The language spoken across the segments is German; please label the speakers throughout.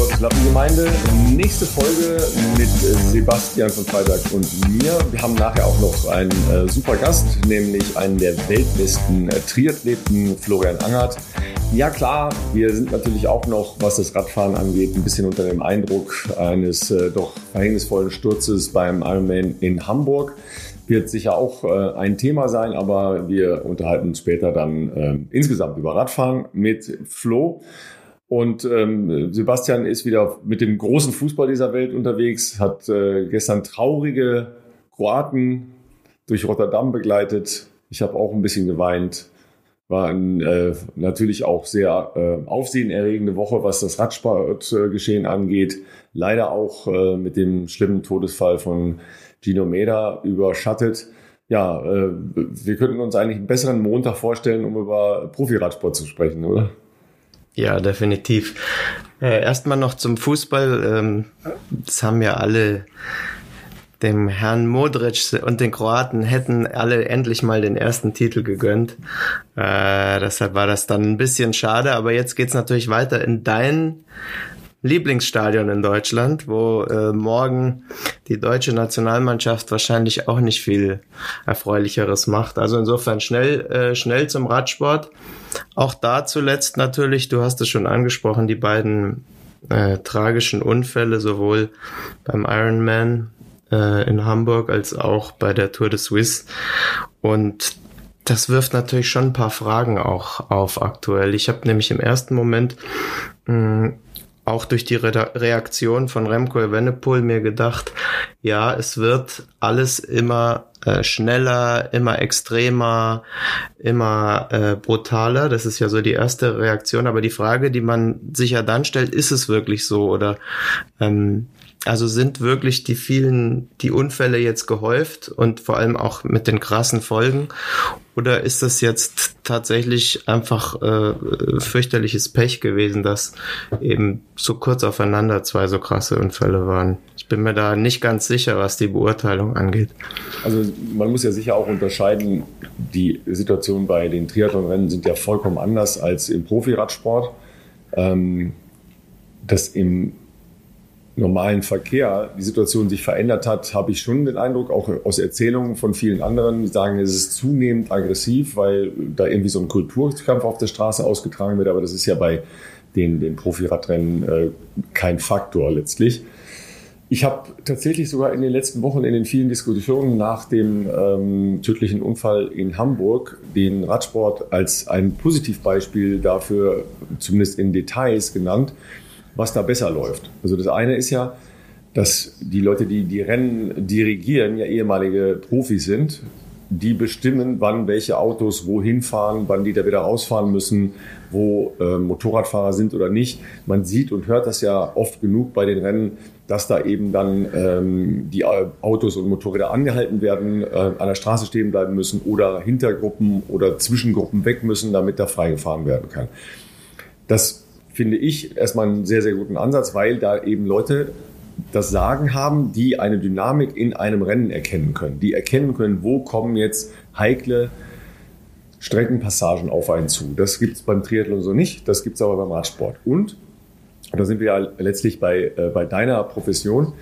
Speaker 1: Gottes Lappengemeinde. Nächste Folge mit Sebastian von Freitag und mir. Wir haben nachher auch noch einen äh, super Gast, nämlich einen der weltbesten äh, Triathleten, Florian Angert. Ja klar, wir sind natürlich auch noch, was das Radfahren angeht, ein bisschen unter dem Eindruck eines äh, doch verhängnisvollen Sturzes beim Ironman in Hamburg wird sicher auch äh, ein Thema sein, aber wir unterhalten uns später dann äh, insgesamt über Radfahren mit Flo. Und ähm, Sebastian ist wieder mit dem großen Fußball dieser Welt unterwegs, hat äh, gestern traurige Kroaten durch Rotterdam begleitet. Ich habe auch ein bisschen geweint. War ein, äh, natürlich auch sehr äh, aufsehenerregende Woche, was das Radsportgeschehen angeht. Leider auch äh, mit dem schlimmen Todesfall von Gino Meda überschattet. Ja, äh, wir könnten uns eigentlich einen besseren Montag vorstellen, um über Profiradsport zu sprechen, oder?
Speaker 2: Ja, definitiv. Äh, Erstmal noch zum Fußball. Ähm, das haben ja alle dem Herrn Modric und den Kroaten hätten alle endlich mal den ersten Titel gegönnt. Äh, deshalb war das dann ein bisschen schade, aber jetzt geht's natürlich weiter in dein Lieblingsstadion in Deutschland, wo äh, morgen die deutsche Nationalmannschaft wahrscheinlich auch nicht viel erfreulicheres macht. Also insofern schnell, äh, schnell zum Radsport. Auch da zuletzt natürlich, du hast es schon angesprochen, die beiden äh, tragischen Unfälle, sowohl beim Ironman äh, in Hamburg als auch bei der Tour de Suisse. Und das wirft natürlich schon ein paar Fragen auch auf aktuell. Ich habe nämlich im ersten Moment mh, auch durch die Re Reaktion von Remco Evenepoel mir gedacht, ja, es wird alles immer äh, schneller, immer extremer, immer äh, brutaler. Das ist ja so die erste Reaktion. Aber die Frage, die man sich ja dann stellt, ist es wirklich so oder ähm, also sind wirklich die vielen, die Unfälle jetzt gehäuft und vor allem auch mit den krassen Folgen? Oder ist das jetzt tatsächlich einfach äh, fürchterliches Pech gewesen, dass eben so kurz aufeinander zwei so krasse Unfälle waren? Ich bin mir da nicht ganz sicher, was die Beurteilung angeht.
Speaker 1: Also man muss ja sicher auch unterscheiden, die Situation bei den Triathlonrennen sind ja vollkommen anders als im Profiradsport. Ähm, das im normalen Verkehr die Situation sich verändert hat, habe ich schon den Eindruck, auch aus Erzählungen von vielen anderen, die sagen, es ist zunehmend aggressiv, weil da irgendwie so ein Kulturkampf auf der Straße ausgetragen wird. Aber das ist ja bei den, den Profiradrennen äh, kein Faktor letztlich. Ich habe tatsächlich sogar in den letzten Wochen in den vielen Diskussionen nach dem ähm, tödlichen Unfall in Hamburg den Radsport als ein Positivbeispiel dafür, zumindest in Details genannt, was da besser läuft. Also das eine ist ja, dass die Leute, die die Rennen dirigieren, ja ehemalige Profis sind. Die bestimmen, wann welche Autos wohin fahren, wann die da wieder rausfahren müssen, wo äh, Motorradfahrer sind oder nicht. Man sieht und hört das ja oft genug bei den Rennen, dass da eben dann ähm, die Autos und Motorräder angehalten werden, äh, an der Straße stehen bleiben müssen oder Hintergruppen oder Zwischengruppen weg müssen, damit da freigefahren werden kann. Das finde ich erstmal einen sehr, sehr guten Ansatz, weil da eben Leute das Sagen haben, die eine Dynamik in einem Rennen erkennen können. Die erkennen können, wo kommen jetzt heikle Streckenpassagen auf einen zu. Das gibt es beim Triathlon so nicht, das gibt es aber beim Radsport. Und, da sind wir ja letztlich bei, äh, bei deiner Profession,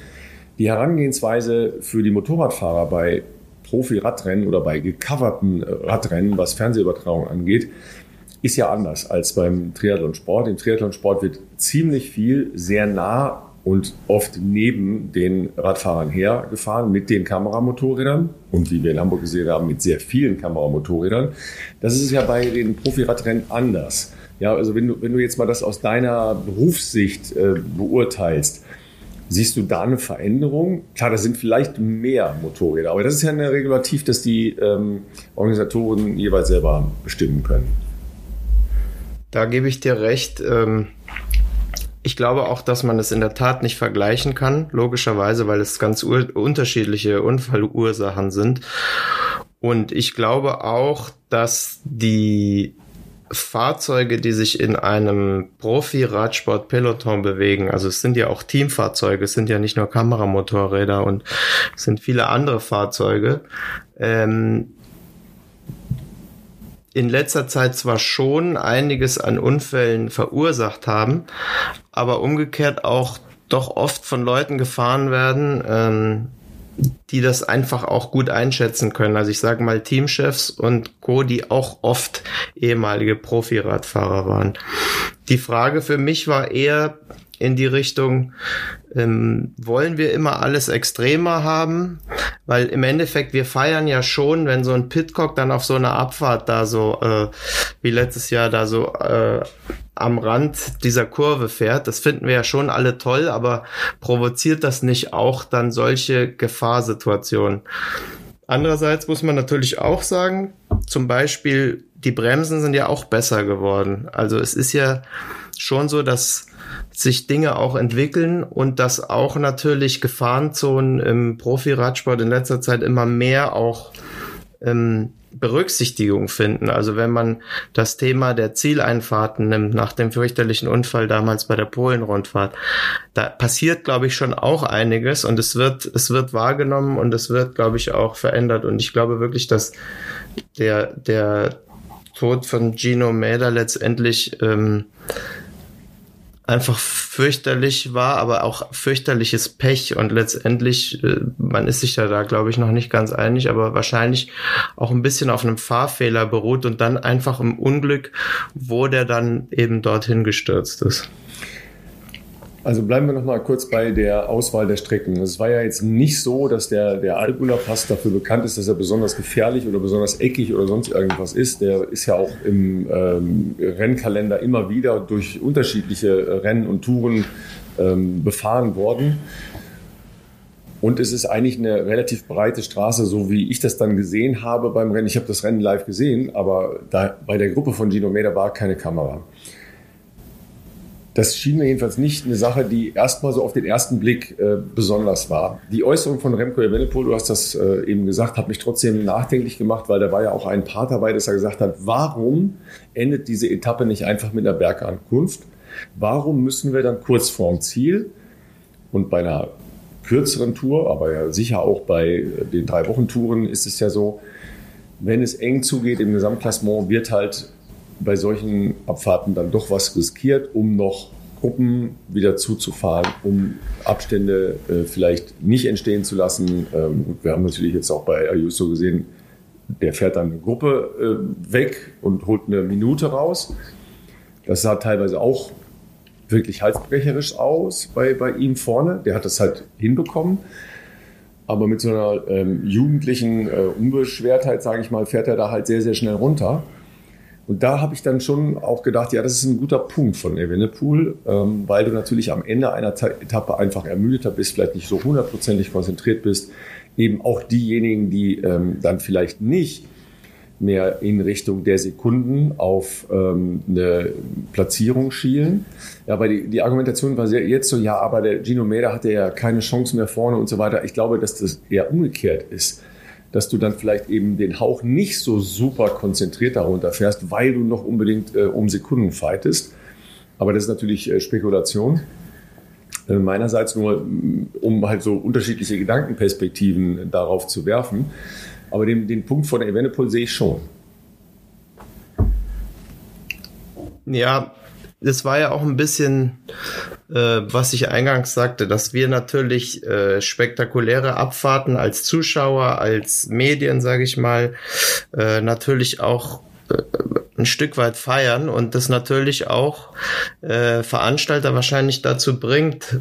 Speaker 1: die Herangehensweise für die Motorradfahrer bei Profi-Radrennen oder bei gecoverten äh, Radrennen, was Fernsehübertragung angeht, ist ja anders als beim Triathlonsport. Im Triathlonsport wird ziemlich viel sehr nah und oft neben den Radfahrern hergefahren mit den Kameramotorrädern und wie wir in Hamburg gesehen haben, mit sehr vielen Kameramotorrädern. Das ist ja bei den Profiradrennen anders. Ja, also wenn du, wenn du jetzt mal das aus deiner Berufssicht äh, beurteilst, siehst du da eine Veränderung? Klar, da sind vielleicht mehr Motorräder, aber das ist ja ein Regulativ, das die ähm, Organisatoren jeweils selber bestimmen können.
Speaker 2: Da gebe ich dir recht. Ähm, ich glaube auch, dass man es in der Tat nicht vergleichen kann, logischerweise, weil es ganz unterschiedliche Unfallursachen sind. Und ich glaube auch, dass die Fahrzeuge, die sich in einem Profi-Radsport-Peloton bewegen, also es sind ja auch Teamfahrzeuge, es sind ja nicht nur Kameramotorräder und es sind viele andere Fahrzeuge, ähm, in letzter Zeit zwar schon einiges an Unfällen verursacht haben, aber umgekehrt auch doch oft von Leuten gefahren werden, ähm, die das einfach auch gut einschätzen können. Also ich sage mal Teamchefs und Co, die auch oft ehemalige Profiradfahrer waren. Die Frage für mich war eher in die Richtung, ähm, wollen wir immer alles extremer haben? Weil im Endeffekt, wir feiern ja schon, wenn so ein Pitcock dann auf so einer Abfahrt da so, äh, wie letztes Jahr da so äh, am Rand dieser Kurve fährt. Das finden wir ja schon alle toll, aber provoziert das nicht auch dann solche Gefahrsituationen? Andererseits muss man natürlich auch sagen, zum Beispiel die Bremsen sind ja auch besser geworden. Also es ist ja schon so, dass sich Dinge auch entwickeln und dass auch natürlich Gefahrenzonen im Profi-Radsport in letzter Zeit immer mehr auch ähm, Berücksichtigung finden. Also wenn man das Thema der Zieleinfahrten nimmt, nach dem fürchterlichen Unfall damals bei der Polen-Rundfahrt, da passiert, glaube ich, schon auch einiges und es wird, es wird wahrgenommen und es wird, glaube ich, auch verändert. Und ich glaube wirklich, dass der, der Tod von Gino Mäder letztendlich ähm, einfach fürchterlich war, aber auch fürchterliches Pech und letztendlich, äh, man ist sich ja da, glaube ich, noch nicht ganz einig, aber wahrscheinlich auch ein bisschen auf einem Fahrfehler beruht und dann einfach im Unglück, wo der dann eben dorthin gestürzt ist.
Speaker 1: Also bleiben wir noch mal kurz bei der Auswahl der Strecken. Es war ja jetzt nicht so, dass der, der Albula Pass dafür bekannt ist, dass er besonders gefährlich oder besonders eckig oder sonst irgendwas ist. Der ist ja auch im ähm, Rennkalender immer wieder durch unterschiedliche Rennen und Touren ähm, befahren worden. Und es ist eigentlich eine relativ breite Straße, so wie ich das dann gesehen habe beim Rennen. Ich habe das Rennen live gesehen, aber da, bei der Gruppe von Gino Meda war keine Kamera. Das schien mir jedenfalls nicht eine Sache, die erstmal so auf den ersten Blick äh, besonders war. Die Äußerung von Remco Evenepoel, du hast das äh, eben gesagt, hat mich trotzdem nachdenklich gemacht, weil da war ja auch ein Part dabei, dass er gesagt hat, warum endet diese Etappe nicht einfach mit einer Bergankunft? Warum müssen wir dann kurz vorm Ziel und bei einer kürzeren Tour, aber ja sicher auch bei den drei Wochen Touren ist es ja so, wenn es eng zugeht im Gesamtklassement, wird halt bei solchen Abfahrten dann doch was riskiert, um noch Gruppen wieder zuzufahren, um Abstände äh, vielleicht nicht entstehen zu lassen. Ähm, wir haben natürlich jetzt auch bei Ayuso gesehen, der fährt dann eine Gruppe äh, weg und holt eine Minute raus. Das sah teilweise auch wirklich halsbrecherisch aus bei, bei ihm vorne. Der hat das halt hinbekommen. Aber mit so einer ähm, jugendlichen äh, Unbeschwertheit, sage ich mal, fährt er da halt sehr, sehr schnell runter. Und da habe ich dann schon auch gedacht, ja, das ist ein guter Punkt von Evenepoel, ähm, weil du natürlich am Ende einer Etappe einfach ermüdeter bist, vielleicht nicht so hundertprozentig konzentriert bist. Eben auch diejenigen, die ähm, dann vielleicht nicht mehr in Richtung der Sekunden auf ähm, eine Platzierung schielen. Ja, aber die, die Argumentation war sehr, jetzt so, ja, aber der Gino Meda hatte ja keine Chance mehr vorne und so weiter. Ich glaube, dass das eher umgekehrt ist dass du dann vielleicht eben den Hauch nicht so super konzentriert darunter fährst, weil du noch unbedingt äh, um Sekunden fightest. Aber das ist natürlich äh, Spekulation. Äh, meinerseits nur, mm, um halt so unterschiedliche Gedankenperspektiven darauf zu werfen. Aber den, den Punkt von Evenepoel sehe ich schon.
Speaker 2: Ja, es war ja auch ein bisschen, äh, was ich eingangs sagte, dass wir natürlich äh, spektakuläre Abfahrten als Zuschauer, als Medien, sage ich mal, äh, natürlich auch äh, ein Stück weit feiern und das natürlich auch äh, Veranstalter wahrscheinlich dazu bringt,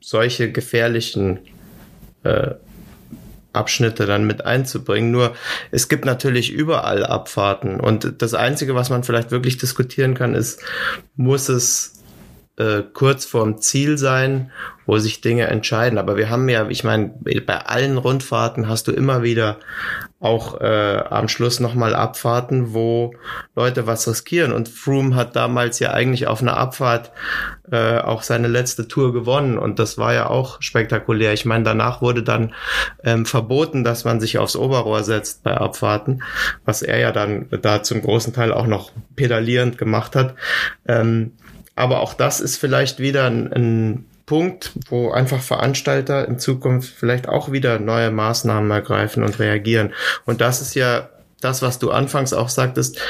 Speaker 2: solche gefährlichen äh, Abschnitte dann mit einzubringen. Nur es gibt natürlich überall Abfahrten und das Einzige, was man vielleicht wirklich diskutieren kann, ist, muss es äh, kurz vorm Ziel sein, wo sich Dinge entscheiden. Aber wir haben ja, ich meine, bei allen Rundfahrten hast du immer wieder auch äh, am Schluss nochmal Abfahrten, wo Leute was riskieren. Und Froome hat damals ja eigentlich auf einer Abfahrt äh, auch seine letzte Tour gewonnen. Und das war ja auch spektakulär. Ich meine, danach wurde dann ähm, verboten, dass man sich aufs Oberrohr setzt bei Abfahrten, was er ja dann da zum großen Teil auch noch pedalierend gemacht hat. Ähm, aber auch das ist vielleicht wieder ein, ein Punkt, wo einfach Veranstalter in Zukunft vielleicht auch wieder neue Maßnahmen ergreifen und reagieren. Und das ist ja das, was du anfangs auch sagtest,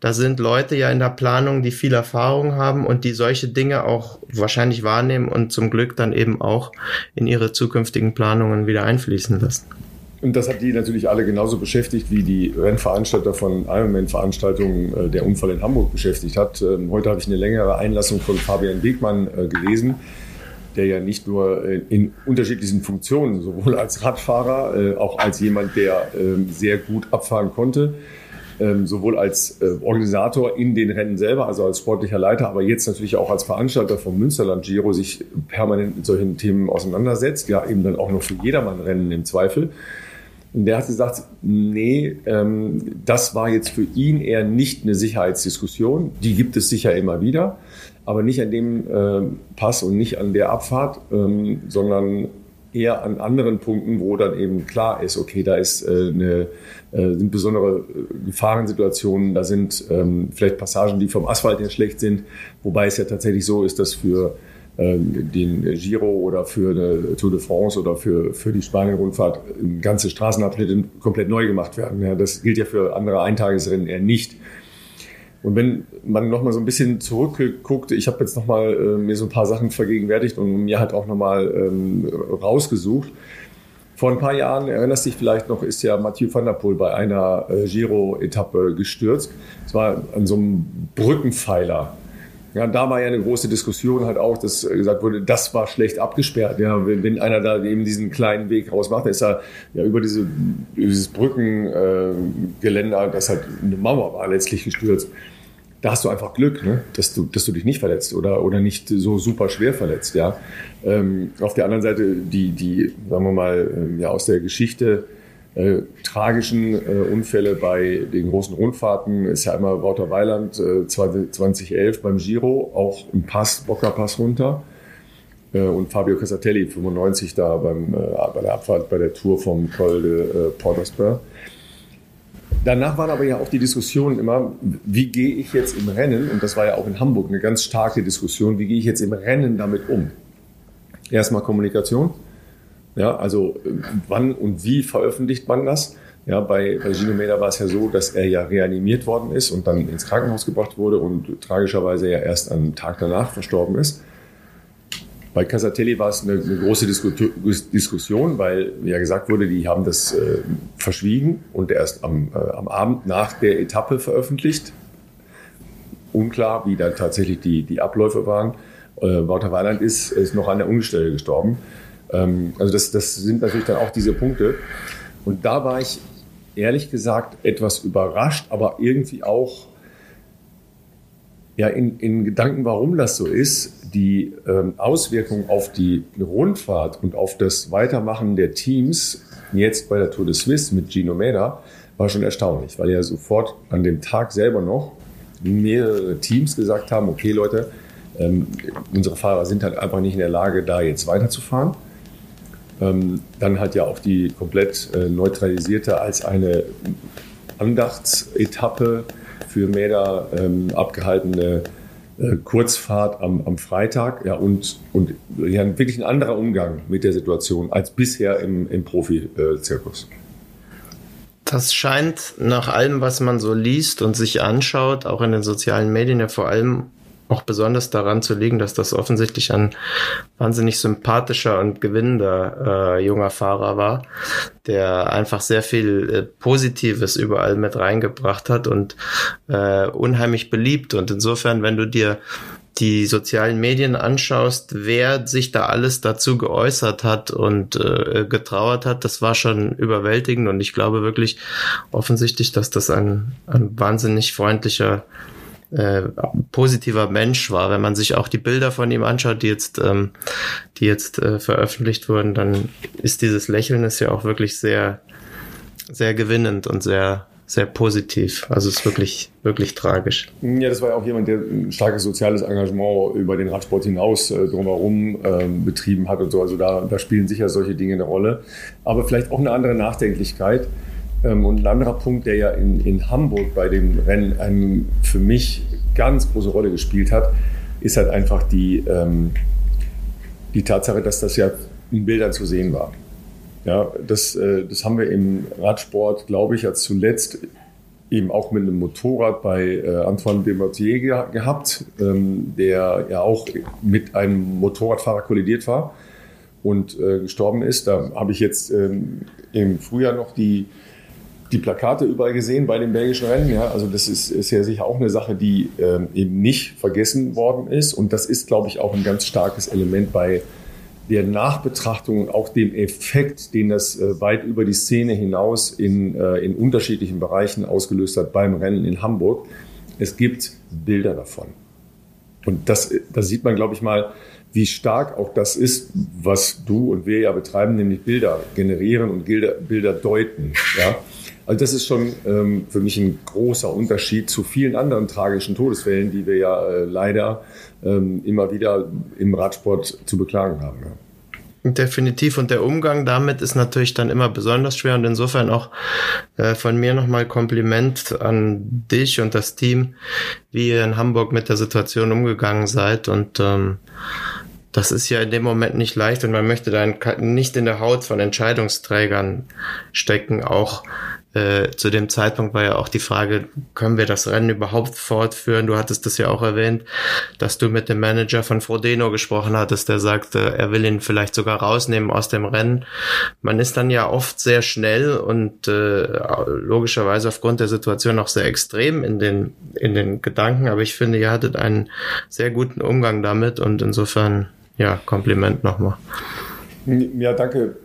Speaker 2: da sind Leute ja in der Planung, die viel Erfahrung haben und die solche Dinge auch wahrscheinlich wahrnehmen und zum Glück dann eben auch in ihre zukünftigen Planungen wieder einfließen lassen.
Speaker 1: Und das hat die natürlich alle genauso beschäftigt, wie die Rennveranstalter von Ironman-Veranstaltungen äh, der Unfall in Hamburg beschäftigt hat. Ähm, heute habe ich eine längere Einlassung von Fabian Wegmann äh, gelesen, der ja nicht nur äh, in unterschiedlichen Funktionen, sowohl als Radfahrer, auch als jemand, der ähm, sehr gut abfahren konnte, ähm, sowohl als Organisator in den Rennen selber, also als sportlicher Leiter, aber jetzt natürlich auch als Veranstalter vom Münsterland Giro sich permanent mit solchen Themen auseinandersetzt, ja eben dann auch noch für jedermann Rennen im Zweifel. Und der hat gesagt, nee, ähm, das war jetzt für ihn eher nicht eine Sicherheitsdiskussion. Die gibt es sicher immer wieder, aber nicht an dem äh, Pass und nicht an der Abfahrt, ähm, sondern eher an anderen Punkten, wo dann eben klar ist, okay, da ist äh, eine, äh, sind besondere äh, Gefahrensituationen, da sind ähm, vielleicht Passagen, die vom Asphalt her schlecht sind, wobei es ja tatsächlich so ist, dass für ähm, den Giro oder für eine Tour de France oder für, für die Spanien-Rundfahrt ganze Straßenabschnitte komplett neu gemacht werden. Ja, das gilt ja für andere Eintagesrennen eher nicht. Und wenn man nochmal so ein bisschen zurückguckt, ich habe jetzt nochmal äh, mir so ein paar Sachen vergegenwärtigt und mir halt auch nochmal ähm, rausgesucht. Vor ein paar Jahren, erinnerst dich vielleicht noch, ist ja Mathieu van der Poel bei einer äh, Giro-Etappe gestürzt. Es war an so einem Brückenpfeiler ja, da war ja eine große Diskussion halt auch, dass gesagt wurde, das war schlecht abgesperrt. Ja, wenn, wenn einer da eben diesen kleinen Weg rausmacht, dann ist er ja über diese, dieses Brückengeländer, äh, das halt eine Mauer war, letztlich gestürzt. Da hast du einfach Glück, ne? dass, du, dass du dich nicht verletzt oder, oder nicht so super schwer verletzt. Ja? Ähm, auf der anderen Seite, die, die, sagen wir mal, ähm, ja, aus der Geschichte, äh, tragischen äh, Unfälle bei den großen Rundfahrten ist ja einmal Wouter Weiland äh, 2011 beim Giro, auch im Pass, Bockerpass runter. Äh, und Fabio Casatelli 95 da beim, äh, bei der Abfahrt bei der Tour vom Col de äh, Porterspur. Danach waren aber ja auch die Diskussionen immer, wie gehe ich jetzt im Rennen, und das war ja auch in Hamburg eine ganz starke Diskussion, wie gehe ich jetzt im Rennen damit um? Erstmal Kommunikation, ja, also wann und wie veröffentlicht man das? Ja, bei, bei Gino Meda war es ja so, dass er ja reanimiert worden ist und dann ins Krankenhaus gebracht wurde und tragischerweise ja erst am Tag danach verstorben ist. Bei Casatelli war es eine, eine große Disku Diskussion, weil ja gesagt wurde, die haben das äh, verschwiegen und erst am, äh, am Abend nach der Etappe veröffentlicht. Unklar, wie dann tatsächlich die, die Abläufe waren. Äh, Wouter Weiland ist, ist noch an der Ungestelle gestorben. Ähm, also das, das sind natürlich dann auch diese Punkte. Und da war ich ehrlich gesagt etwas überrascht, aber irgendwie auch ja, in, in Gedanken, warum das so ist. Die ähm, Auswirkungen auf die Rundfahrt und auf das Weitermachen der Teams jetzt bei der Tour de Suisse mit Gino Meda war schon erstaunlich, weil ja sofort an dem Tag selber noch mehrere Teams gesagt haben, okay Leute, ähm, unsere Fahrer sind halt einfach nicht in der Lage, da jetzt weiterzufahren. Ähm, dann hat ja auch die komplett äh, neutralisierte als eine Andachtsetappe für Mäder ähm, abgehaltene äh, Kurzfahrt am, am Freitag. Ja, und, und ja, wirklich ein anderer Umgang mit der Situation als bisher im, im Profi-Zirkus.
Speaker 2: Das scheint nach allem, was man so liest und sich anschaut, auch in den sozialen Medien ja vor allem auch besonders daran zu liegen, dass das offensichtlich ein wahnsinnig sympathischer und gewinnender äh, junger Fahrer war, der einfach sehr viel äh, Positives überall mit reingebracht hat und äh, unheimlich beliebt. Und insofern, wenn du dir die sozialen Medien anschaust, wer sich da alles dazu geäußert hat und äh, getrauert hat, das war schon überwältigend und ich glaube wirklich offensichtlich, dass das ein, ein wahnsinnig freundlicher äh, positiver Mensch war. Wenn man sich auch die Bilder von ihm anschaut, die jetzt, ähm, die jetzt äh, veröffentlicht wurden, dann ist dieses Lächeln ist ja auch wirklich sehr, sehr gewinnend und sehr, sehr positiv. Also es ist wirklich, wirklich tragisch.
Speaker 1: Ja, das war ja auch jemand, der ein starkes soziales Engagement über den Radsport hinaus äh, drumherum äh, betrieben hat und so. Also da, da spielen sicher solche Dinge eine Rolle. Aber vielleicht auch eine andere Nachdenklichkeit. Ähm, und ein anderer Punkt, der ja in, in Hamburg bei dem Rennen eine für mich ganz große Rolle gespielt hat, ist halt einfach die, ähm, die Tatsache, dass das ja in Bildern zu sehen war. Ja, das, äh, das haben wir im Radsport, glaube ich, als zuletzt eben auch mit einem Motorrad bei äh, Antoine Desmortier ge gehabt, ähm, der ja auch mit einem Motorradfahrer kollidiert war und äh, gestorben ist. Da habe ich jetzt ähm, im Frühjahr noch die, die Plakate überall gesehen bei den belgischen Rennen. Ja, also das ist, ist ja sicher auch eine Sache, die ähm, eben nicht vergessen worden ist. Und das ist, glaube ich, auch ein ganz starkes Element bei der Nachbetrachtung und auch dem Effekt, den das äh, weit über die Szene hinaus in, äh, in unterschiedlichen Bereichen ausgelöst hat beim Rennen in Hamburg. Es gibt Bilder davon. Und das, das sieht man, glaube ich, mal, wie stark auch das ist, was du und wir ja betreiben, nämlich Bilder generieren und Bilder, Bilder deuten. Ja? Also das ist schon ähm, für mich ein großer Unterschied zu vielen anderen tragischen Todesfällen, die wir ja äh, leider ähm, immer wieder im Radsport zu beklagen haben. Ja.
Speaker 2: Definitiv. Und der Umgang damit ist natürlich dann immer besonders schwer. Und insofern auch äh, von mir nochmal Kompliment an dich und das Team, wie ihr in Hamburg mit der Situation umgegangen seid. Und ähm, das ist ja in dem Moment nicht leicht und man möchte dann nicht in der Haut von Entscheidungsträgern stecken. Auch äh, zu dem Zeitpunkt war ja auch die Frage, können wir das Rennen überhaupt fortführen? Du hattest das ja auch erwähnt, dass du mit dem Manager von Frodeno gesprochen hattest, der sagte, er will ihn vielleicht sogar rausnehmen aus dem Rennen. Man ist dann ja oft sehr schnell und äh, logischerweise aufgrund der Situation auch sehr extrem in den, in den Gedanken, aber ich finde, ihr hattet einen sehr guten Umgang damit und insofern ja, Kompliment nochmal.
Speaker 1: Ja, danke.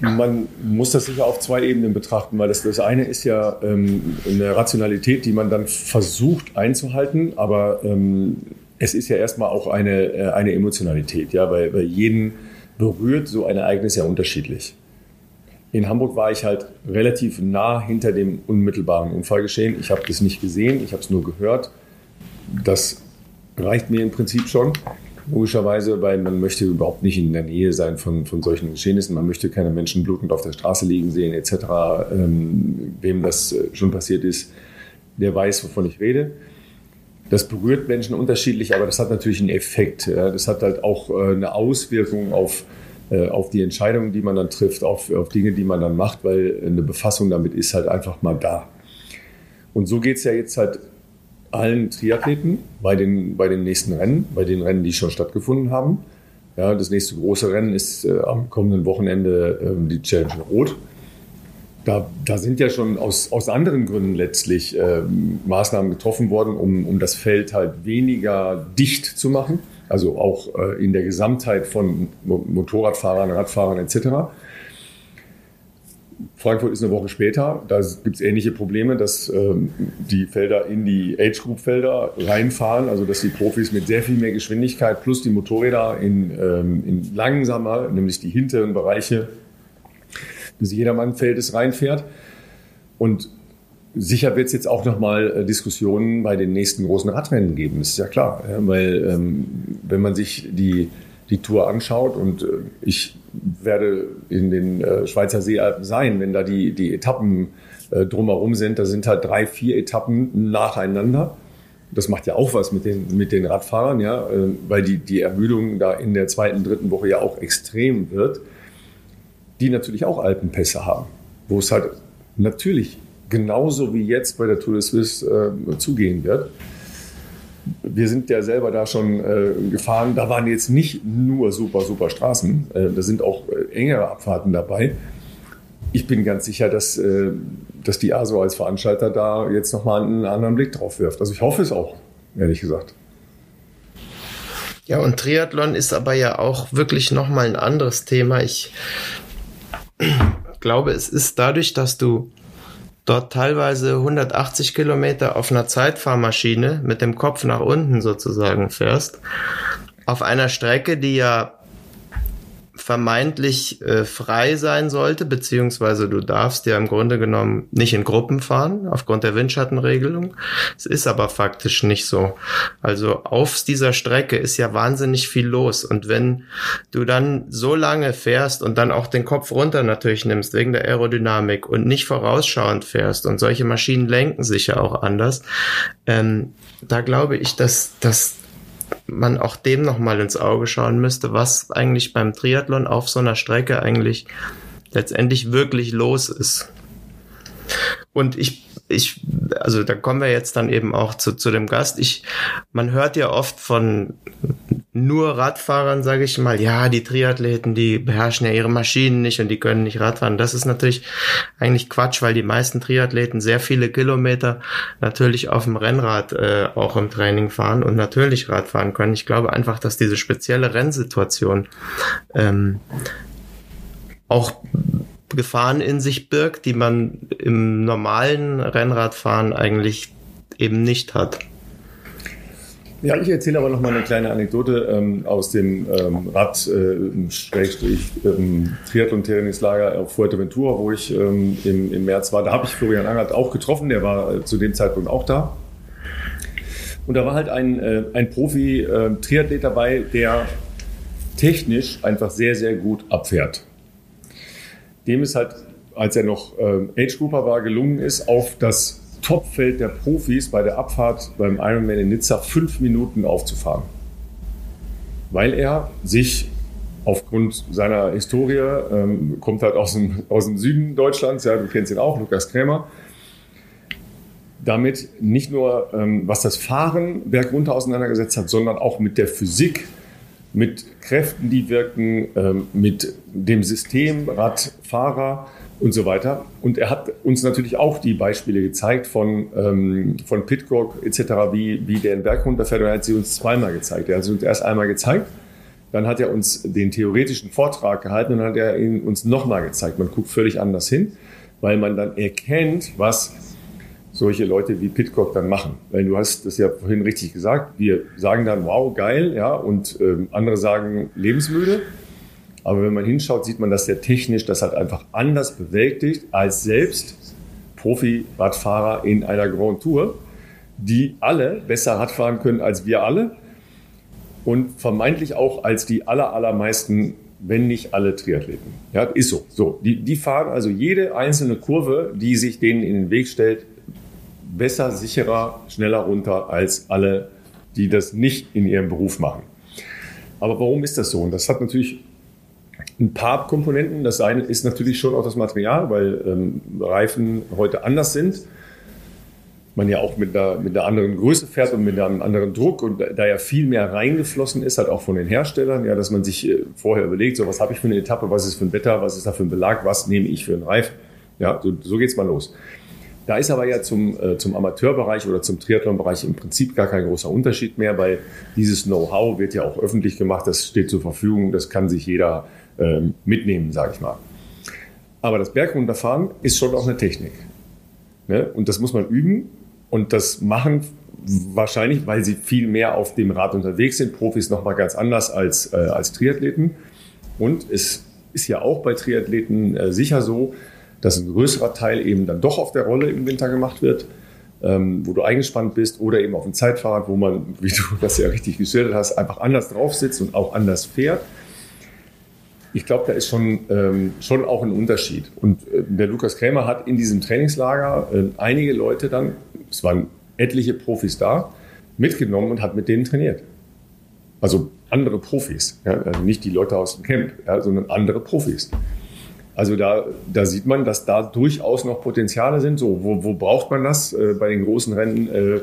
Speaker 1: Man muss das sicher auf zwei Ebenen betrachten, weil das, das eine ist ja ähm, eine Rationalität, die man dann versucht einzuhalten, aber ähm, es ist ja erstmal auch eine, äh, eine Emotionalität, ja, weil, weil jeden berührt so ein Ereignis ja unterschiedlich. In Hamburg war ich halt relativ nah hinter dem unmittelbaren Unfallgeschehen. Ich habe das nicht gesehen, ich habe es nur gehört. Das reicht mir im Prinzip schon logischerweise, weil man möchte überhaupt nicht in der Nähe sein von, von solchen Geschehnissen. Man möchte keine Menschen blutend auf der Straße liegen sehen etc. Ähm, wem das äh, schon passiert ist, der weiß, wovon ich rede. Das berührt Menschen unterschiedlich, aber das hat natürlich einen Effekt. Das hat halt auch äh, eine Auswirkung auf, äh, auf die Entscheidungen, die man dann trifft, auf, auf Dinge, die man dann macht, weil eine Befassung damit ist halt einfach mal da. Und so geht es ja jetzt halt allen Triathleten bei den, bei den nächsten Rennen, bei den Rennen, die schon stattgefunden haben. Ja, das nächste große Rennen ist äh, am kommenden Wochenende äh, die Challenge Rot. Da, da sind ja schon aus, aus anderen Gründen letztlich äh, Maßnahmen getroffen worden, um, um das Feld halt weniger dicht zu machen. Also auch äh, in der Gesamtheit von Motorradfahrern, Radfahrern etc. Frankfurt ist eine Woche später. Da gibt es ähnliche Probleme, dass ähm, die Felder in die Age-Group-Felder reinfahren, also dass die Profis mit sehr viel mehr Geschwindigkeit plus die Motorräder in, ähm, in langsamer, nämlich die hinteren Bereiche des Jedermann-Feldes reinfährt. Und sicher wird es jetzt auch nochmal äh, Diskussionen bei den nächsten großen Radrennen geben, das ist ja klar. Weil ähm, wenn man sich die die Tour anschaut. Und äh, ich werde in den äh, Schweizer Seealpen sein, wenn da die, die Etappen äh, drumherum sind. Da sind halt drei, vier Etappen nacheinander. Das macht ja auch was mit den, mit den Radfahrern, ja, weil die, die Ermüdung da in der zweiten, dritten Woche ja auch extrem wird, die natürlich auch Alpenpässe haben, wo es halt natürlich genauso wie jetzt bei der Tour de Suisse äh, zugehen wird wir sind ja selber da schon äh, gefahren. Da waren jetzt nicht nur super, super Straßen. Äh, da sind auch äh, engere Abfahrten dabei. Ich bin ganz sicher, dass, äh, dass die ASO als Veranstalter da jetzt nochmal einen anderen Blick drauf wirft. Also ich hoffe es auch, ehrlich gesagt.
Speaker 2: Ja, und Triathlon ist aber ja auch wirklich nochmal ein anderes Thema. Ich glaube, es ist dadurch, dass du dort teilweise 180 Kilometer auf einer Zeitfahrmaschine mit dem Kopf nach unten sozusagen fährst, auf einer Strecke, die ja vermeintlich äh, frei sein sollte, beziehungsweise du darfst ja im Grunde genommen nicht in Gruppen fahren, aufgrund der Windschattenregelung. Es ist aber faktisch nicht so. Also auf dieser Strecke ist ja wahnsinnig viel los. Und wenn du dann so lange fährst und dann auch den Kopf runter natürlich nimmst, wegen der Aerodynamik und nicht vorausschauend fährst und solche Maschinen lenken sich ja auch anders, ähm, da glaube ich, dass, dass man auch dem nochmal ins Auge schauen müsste, was eigentlich beim Triathlon auf so einer Strecke eigentlich letztendlich wirklich los ist. Und ich ich, also da kommen wir jetzt dann eben auch zu, zu dem Gast. Ich, man hört ja oft von nur Radfahrern, sage ich mal, ja, die Triathleten, die beherrschen ja ihre Maschinen nicht und die können nicht Radfahren. Das ist natürlich eigentlich Quatsch, weil die meisten Triathleten sehr viele Kilometer natürlich auf dem Rennrad äh, auch im Training fahren und natürlich Radfahren können. Ich glaube einfach, dass diese spezielle Rennsituation ähm, auch Gefahren in sich birgt, die man im normalen Rennradfahren eigentlich eben nicht hat.
Speaker 1: Ja, ich erzähle aber noch mal eine kleine Anekdote ähm, aus dem ähm, Rad äh, ähm, Triathlon-Trainingslager auf Fuerteventura, wo ich ähm, im, im März war. Da habe ich Florian Angert auch getroffen, der war äh, zu dem Zeitpunkt auch da. Und da war halt ein, äh, ein Profi-Triathlet äh, dabei, der technisch einfach sehr, sehr gut abfährt dem es halt, als er noch ähm, Age Grouper war, gelungen ist, auf das Topfeld der Profis bei der Abfahrt beim Ironman in Nizza fünf Minuten aufzufahren. Weil er sich aufgrund seiner Historie, ähm, kommt halt aus dem, aus dem Süden Deutschlands, ja, du kennst ihn auch, Lukas Krämer, damit nicht nur ähm, was das Fahren bergunter auseinandergesetzt hat, sondern auch mit der Physik mit Kräften, die wirken, ähm, mit dem System, Radfahrer und so weiter. Und er hat uns natürlich auch die Beispiele gezeigt von, ähm, von Pitcock etc., wie, wie der in Berg runterfährt. Und er hat sie uns zweimal gezeigt. Er hat sie uns erst einmal gezeigt, dann hat er uns den theoretischen Vortrag gehalten und dann hat er ihn uns nochmal gezeigt. Man guckt völlig anders hin, weil man dann erkennt, was solche Leute wie Pitcock dann machen. Weil du hast das ja vorhin richtig gesagt. Wir sagen dann, wow, geil, ja, und ähm, andere sagen lebensmüde. Aber wenn man hinschaut, sieht man, dass der technisch das halt einfach anders bewältigt als selbst Profi-Radfahrer in einer Grand Tour, die alle besser Radfahren können als wir alle und vermeintlich auch als die aller, allermeisten, wenn nicht alle Triathleten. Ja, ist so. So, die, die fahren also jede einzelne Kurve, die sich denen in den Weg stellt, besser, sicherer, schneller runter als alle, die das nicht in ihrem Beruf machen. Aber warum ist das so? Und das hat natürlich ein paar Komponenten. Das eine ist natürlich schon auch das Material, weil ähm, Reifen heute anders sind. Man ja auch mit einer, mit einer anderen Größe fährt und mit einem anderen Druck und da ja viel mehr reingeflossen ist, halt auch von den Herstellern, ja, dass man sich äh, vorher überlegt, so was habe ich für eine Etappe, was ist für ein Wetter, was ist da für ein Belag, was nehme ich für einen Reifen. Ja, so, so es mal los. Da ist aber ja zum, äh, zum Amateurbereich oder zum Triathlonbereich im Prinzip gar kein großer Unterschied mehr, weil dieses Know-how wird ja auch öffentlich gemacht, das steht zur Verfügung, das kann sich jeder äh, mitnehmen, sage ich mal. Aber das Bergunterfahren ist schon auch eine Technik. Ne? Und das muss man üben und das machen wahrscheinlich, weil sie viel mehr auf dem Rad unterwegs sind. Profis noch mal ganz anders als, äh, als Triathleten. Und es ist ja auch bei Triathleten äh, sicher so, dass ein größerer Teil eben dann doch auf der Rolle im Winter gemacht wird, ähm, wo du eingespannt bist oder eben auf dem Zeitfahrrad, wo man, wie du das ja richtig geschildert hast, einfach anders drauf sitzt und auch anders fährt. Ich glaube, da ist schon, ähm, schon auch ein Unterschied. Und äh, der Lukas Krämer hat in diesem Trainingslager äh, einige Leute dann, es waren etliche Profis da, mitgenommen und hat mit denen trainiert. Also andere Profis, ja, also nicht die Leute aus dem Camp, ja, sondern andere Profis. Also da, da sieht man, dass da durchaus noch Potenziale sind. So, wo, wo braucht man das? Äh, bei den großen Rennen äh,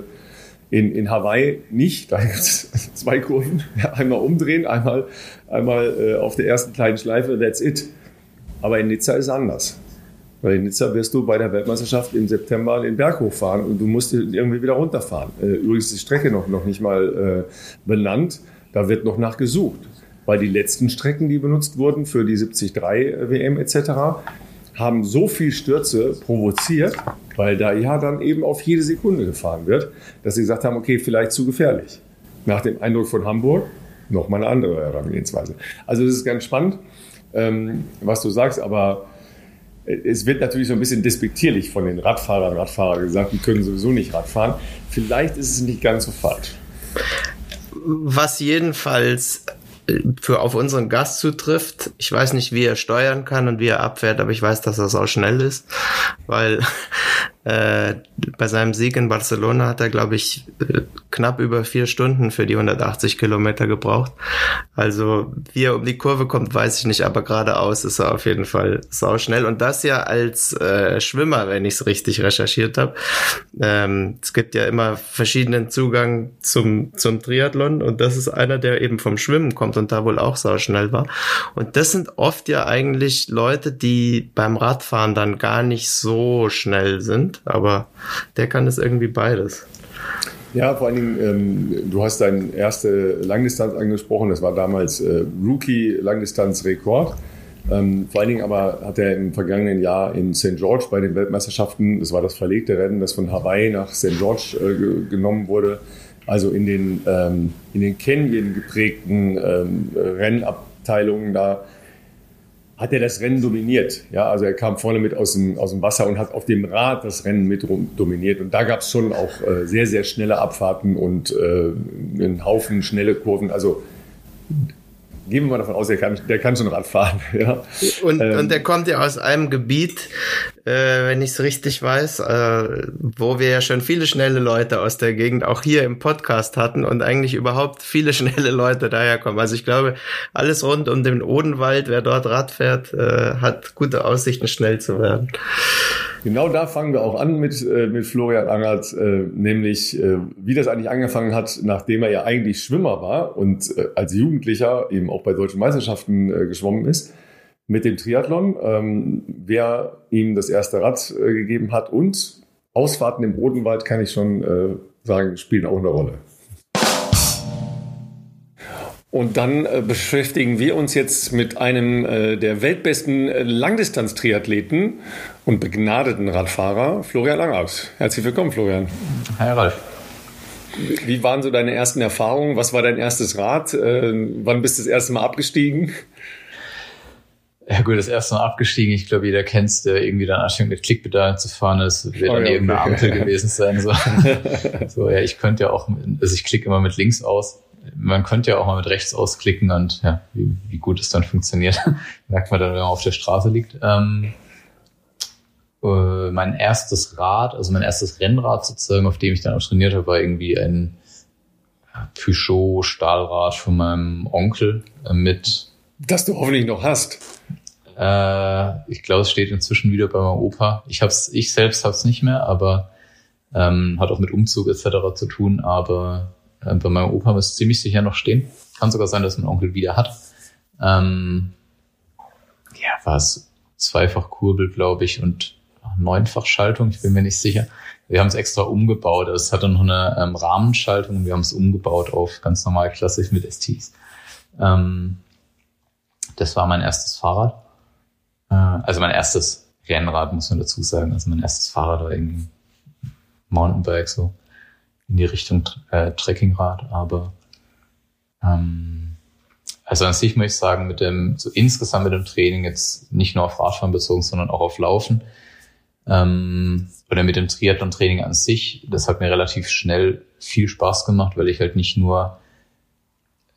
Speaker 1: in, in Hawaii nicht. Da gibt es zwei Kurven. Einmal umdrehen, einmal, einmal äh, auf der ersten kleinen Schleife, that's it. Aber in Nizza ist anders. Weil in Nizza wirst du bei der Weltmeisterschaft im September den Berg hochfahren und du musst irgendwie wieder runterfahren. Äh, übrigens ist die Strecke noch, noch nicht mal äh, benannt. Da wird noch nachgesucht weil die letzten Strecken, die benutzt wurden für die 73 WM etc., haben so viel Stürze provoziert, weil da ja dann eben auf jede Sekunde gefahren wird, dass sie gesagt haben, okay, vielleicht zu gefährlich. Nach dem Eindruck von Hamburg noch mal eine andere Herangehensweise. Also es ist ganz spannend, ähm, was du sagst, aber es wird natürlich so ein bisschen despektierlich von den Radfahrern Radfahrern gesagt, die können sowieso nicht Radfahren. Vielleicht ist es nicht ganz so falsch.
Speaker 2: Was jedenfalls für auf unseren Gast zutrifft. Ich weiß nicht, wie er steuern kann und wie er abfährt, aber ich weiß, dass er auch schnell ist, weil äh, bei seinem Sieg in Barcelona hat er, glaube ich, äh, knapp über vier Stunden für die 180 Kilometer gebraucht. Also wie er um die Kurve kommt, weiß ich nicht, aber geradeaus ist er auf jeden Fall sau schnell. Und das ja als äh, Schwimmer, wenn ich es richtig recherchiert habe. Ähm, es gibt ja immer verschiedenen Zugang zum, zum Triathlon und das ist einer, der eben vom Schwimmen kommt und da wohl auch sau schnell war. Und das sind oft ja eigentlich Leute, die beim Radfahren dann gar nicht so schnell sind, aber der kann es irgendwie beides.
Speaker 1: Ja, vor allen Dingen, ähm, du hast deine erste Langdistanz angesprochen. Das war damals äh, Rookie-Langdistanz-Rekord. Ähm, vor allen Dingen aber hat er im vergangenen Jahr in St. George bei den Weltmeisterschaften, das war das verlegte Rennen, das von Hawaii nach St. George äh, genommen wurde, also in den, ähm, in den Canyon geprägten ähm, Rennabteilungen da hat er das Rennen dominiert. Ja, also er kam vorne mit aus dem, aus dem Wasser und hat auf dem Rad das Rennen mit dominiert. Und da gab es schon auch äh, sehr, sehr schnelle Abfahrten und äh, einen Haufen schnelle Kurven. Also gehen wir mal davon aus, der kann, der kann schon Rad fahren. Ja.
Speaker 2: Und, ähm, und der kommt ja aus einem Gebiet, äh, wenn ich es richtig weiß, äh, wo wir ja schon viele schnelle Leute aus der Gegend auch hier im Podcast hatten und eigentlich überhaupt viele schnelle Leute daherkommen. Also ich glaube, alles rund um den Odenwald, wer dort Rad fährt, äh, hat gute Aussichten, schnell zu werden.
Speaker 1: Genau da fangen wir auch an mit, äh, mit Florian Angert, äh, nämlich äh, wie das eigentlich angefangen hat, nachdem er ja eigentlich Schwimmer war und als Jugendlicher eben auch bei deutschen Meisterschaften geschwommen ist, mit dem Triathlon, ähm, wer ihm das erste Rad äh, gegeben hat und Ausfahrten im Bodenwald, kann ich schon äh, sagen, spielen auch eine Rolle. Und dann äh, beschäftigen wir uns jetzt mit einem äh, der weltbesten äh, Langdistanz-Triathleten und begnadeten Radfahrer, Florian Langhaus. Herzlich willkommen, Florian.
Speaker 3: Hi, Ralf.
Speaker 1: Wie waren so deine ersten Erfahrungen? Was war dein erstes Rad? Äh, wann bist du das erste Mal abgestiegen?
Speaker 3: Ja gut, das erste Mal abgestiegen. Ich glaube, jeder kennt es, der irgendwie dann anfängt mit Klickpedalen zu fahren. Das wird oh, dann ja, irgendeine okay. Ampel gewesen sein. So. so, ja, ich könnte ja auch, also ich klicke immer mit links aus man könnte ja auch mal mit rechts ausklicken und ja, wie, wie gut es dann funktioniert, merkt man dann, wenn man auf der Straße liegt. Ähm, äh, mein erstes Rad, also mein erstes Rennrad sozusagen, auf dem ich dann auch trainiert habe, war irgendwie ein Peugeot Stahlrad von meinem Onkel äh, mit.
Speaker 1: Das du hoffentlich noch hast.
Speaker 3: Äh, ich glaube, es steht inzwischen wieder bei meinem Opa. Ich hab's, ich selbst hab's nicht mehr, aber ähm, hat auch mit Umzug etc. zu tun, aber äh, bei meinem Opa muss ziemlich sicher noch stehen. Kann sogar sein, dass mein Onkel wieder hat. Ähm, ja, war es zweifach Kurbel, glaube ich, und neunfach Schaltung. Ich bin mir nicht sicher. Wir haben es extra umgebaut. Es hatte noch eine ähm, Rahmenschaltung und wir haben es umgebaut auf ganz normal klassisch mit STs. Ähm, das war mein erstes Fahrrad. Äh, also mein erstes Rennrad, muss man dazu sagen. Also mein erstes Fahrrad war irgendwie Mountainbike so in die Richtung äh, Trekkingrad, aber ähm, also an sich muss ich sagen, mit dem, so insgesamt mit dem Training jetzt nicht nur auf Radfahren bezogen, sondern auch auf Laufen, ähm, oder mit dem Triathlon-Training an sich, das hat mir relativ schnell viel Spaß gemacht, weil ich halt nicht nur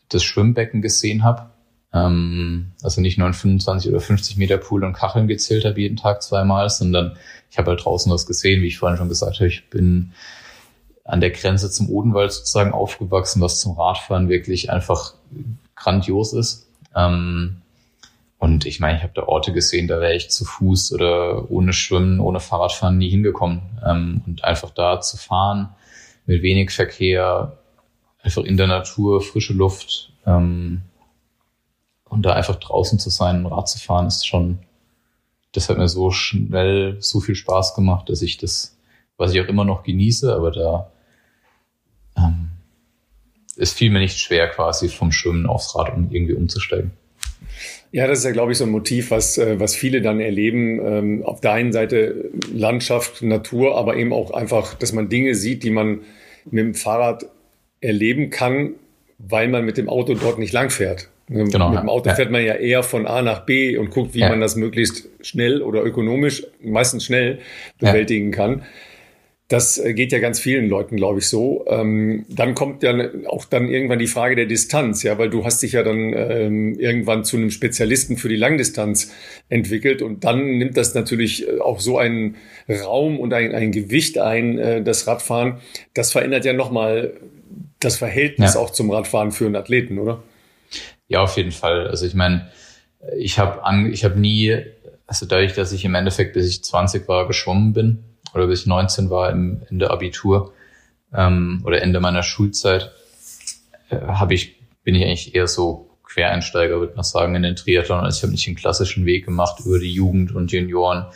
Speaker 3: das Schwimmbecken gesehen habe, ähm, also nicht nur ein 25 oder 50 Meter Pool und Kacheln gezählt habe jeden Tag zweimal, sondern ich habe halt draußen was gesehen, wie ich vorhin schon gesagt habe, ich bin an der Grenze zum Odenwald sozusagen aufgewachsen, was zum Radfahren wirklich einfach grandios ist. Ähm, und ich meine, ich habe da Orte gesehen, da wäre ich zu Fuß oder ohne Schwimmen, ohne Fahrradfahren nie hingekommen. Ähm, und einfach da zu fahren, mit wenig Verkehr, einfach in der Natur, frische Luft ähm, und da einfach draußen zu sein, Rad zu fahren, ist schon, das hat mir so schnell so viel Spaß gemacht, dass ich das, was ich auch immer noch genieße, aber da ähm, es fiel mir nicht schwer, quasi vom Schwimmen aufs Rad um irgendwie umzusteigen.
Speaker 1: Ja, das ist ja, glaube ich, so ein Motiv, was, äh, was viele dann erleben. Ähm, auf der einen Seite Landschaft, Natur, aber eben auch einfach, dass man Dinge sieht, die man mit dem Fahrrad erleben kann, weil man mit dem Auto dort nicht langfährt. Ne, genau, mit dem Auto ja. fährt man ja eher von A nach B und guckt, wie ja. man das möglichst schnell oder ökonomisch, meistens schnell bewältigen ja. kann. Das äh, geht ja ganz vielen Leuten, glaube ich, so. Ähm, dann kommt ja auch dann irgendwann die Frage der Distanz, ja, weil du hast dich ja dann ähm, irgendwann zu einem Spezialisten für die Langdistanz entwickelt und dann nimmt das natürlich äh, auch so einen Raum und ein, ein Gewicht ein, äh, das Radfahren. Das verändert ja nochmal das Verhältnis ja. auch zum Radfahren für einen Athleten, oder?
Speaker 3: Ja, auf jeden Fall. Also ich meine, ich habe ich habe nie, also dadurch, dass ich im Endeffekt bis ich 20 war geschwommen bin, oder bis ich 19 war im Ende Abitur ähm, oder Ende meiner Schulzeit, äh, habe ich, bin ich eigentlich eher so Quereinsteiger, würde man sagen, in den Triathlon. Also ich habe nicht den klassischen Weg gemacht über die Jugend und Junioren,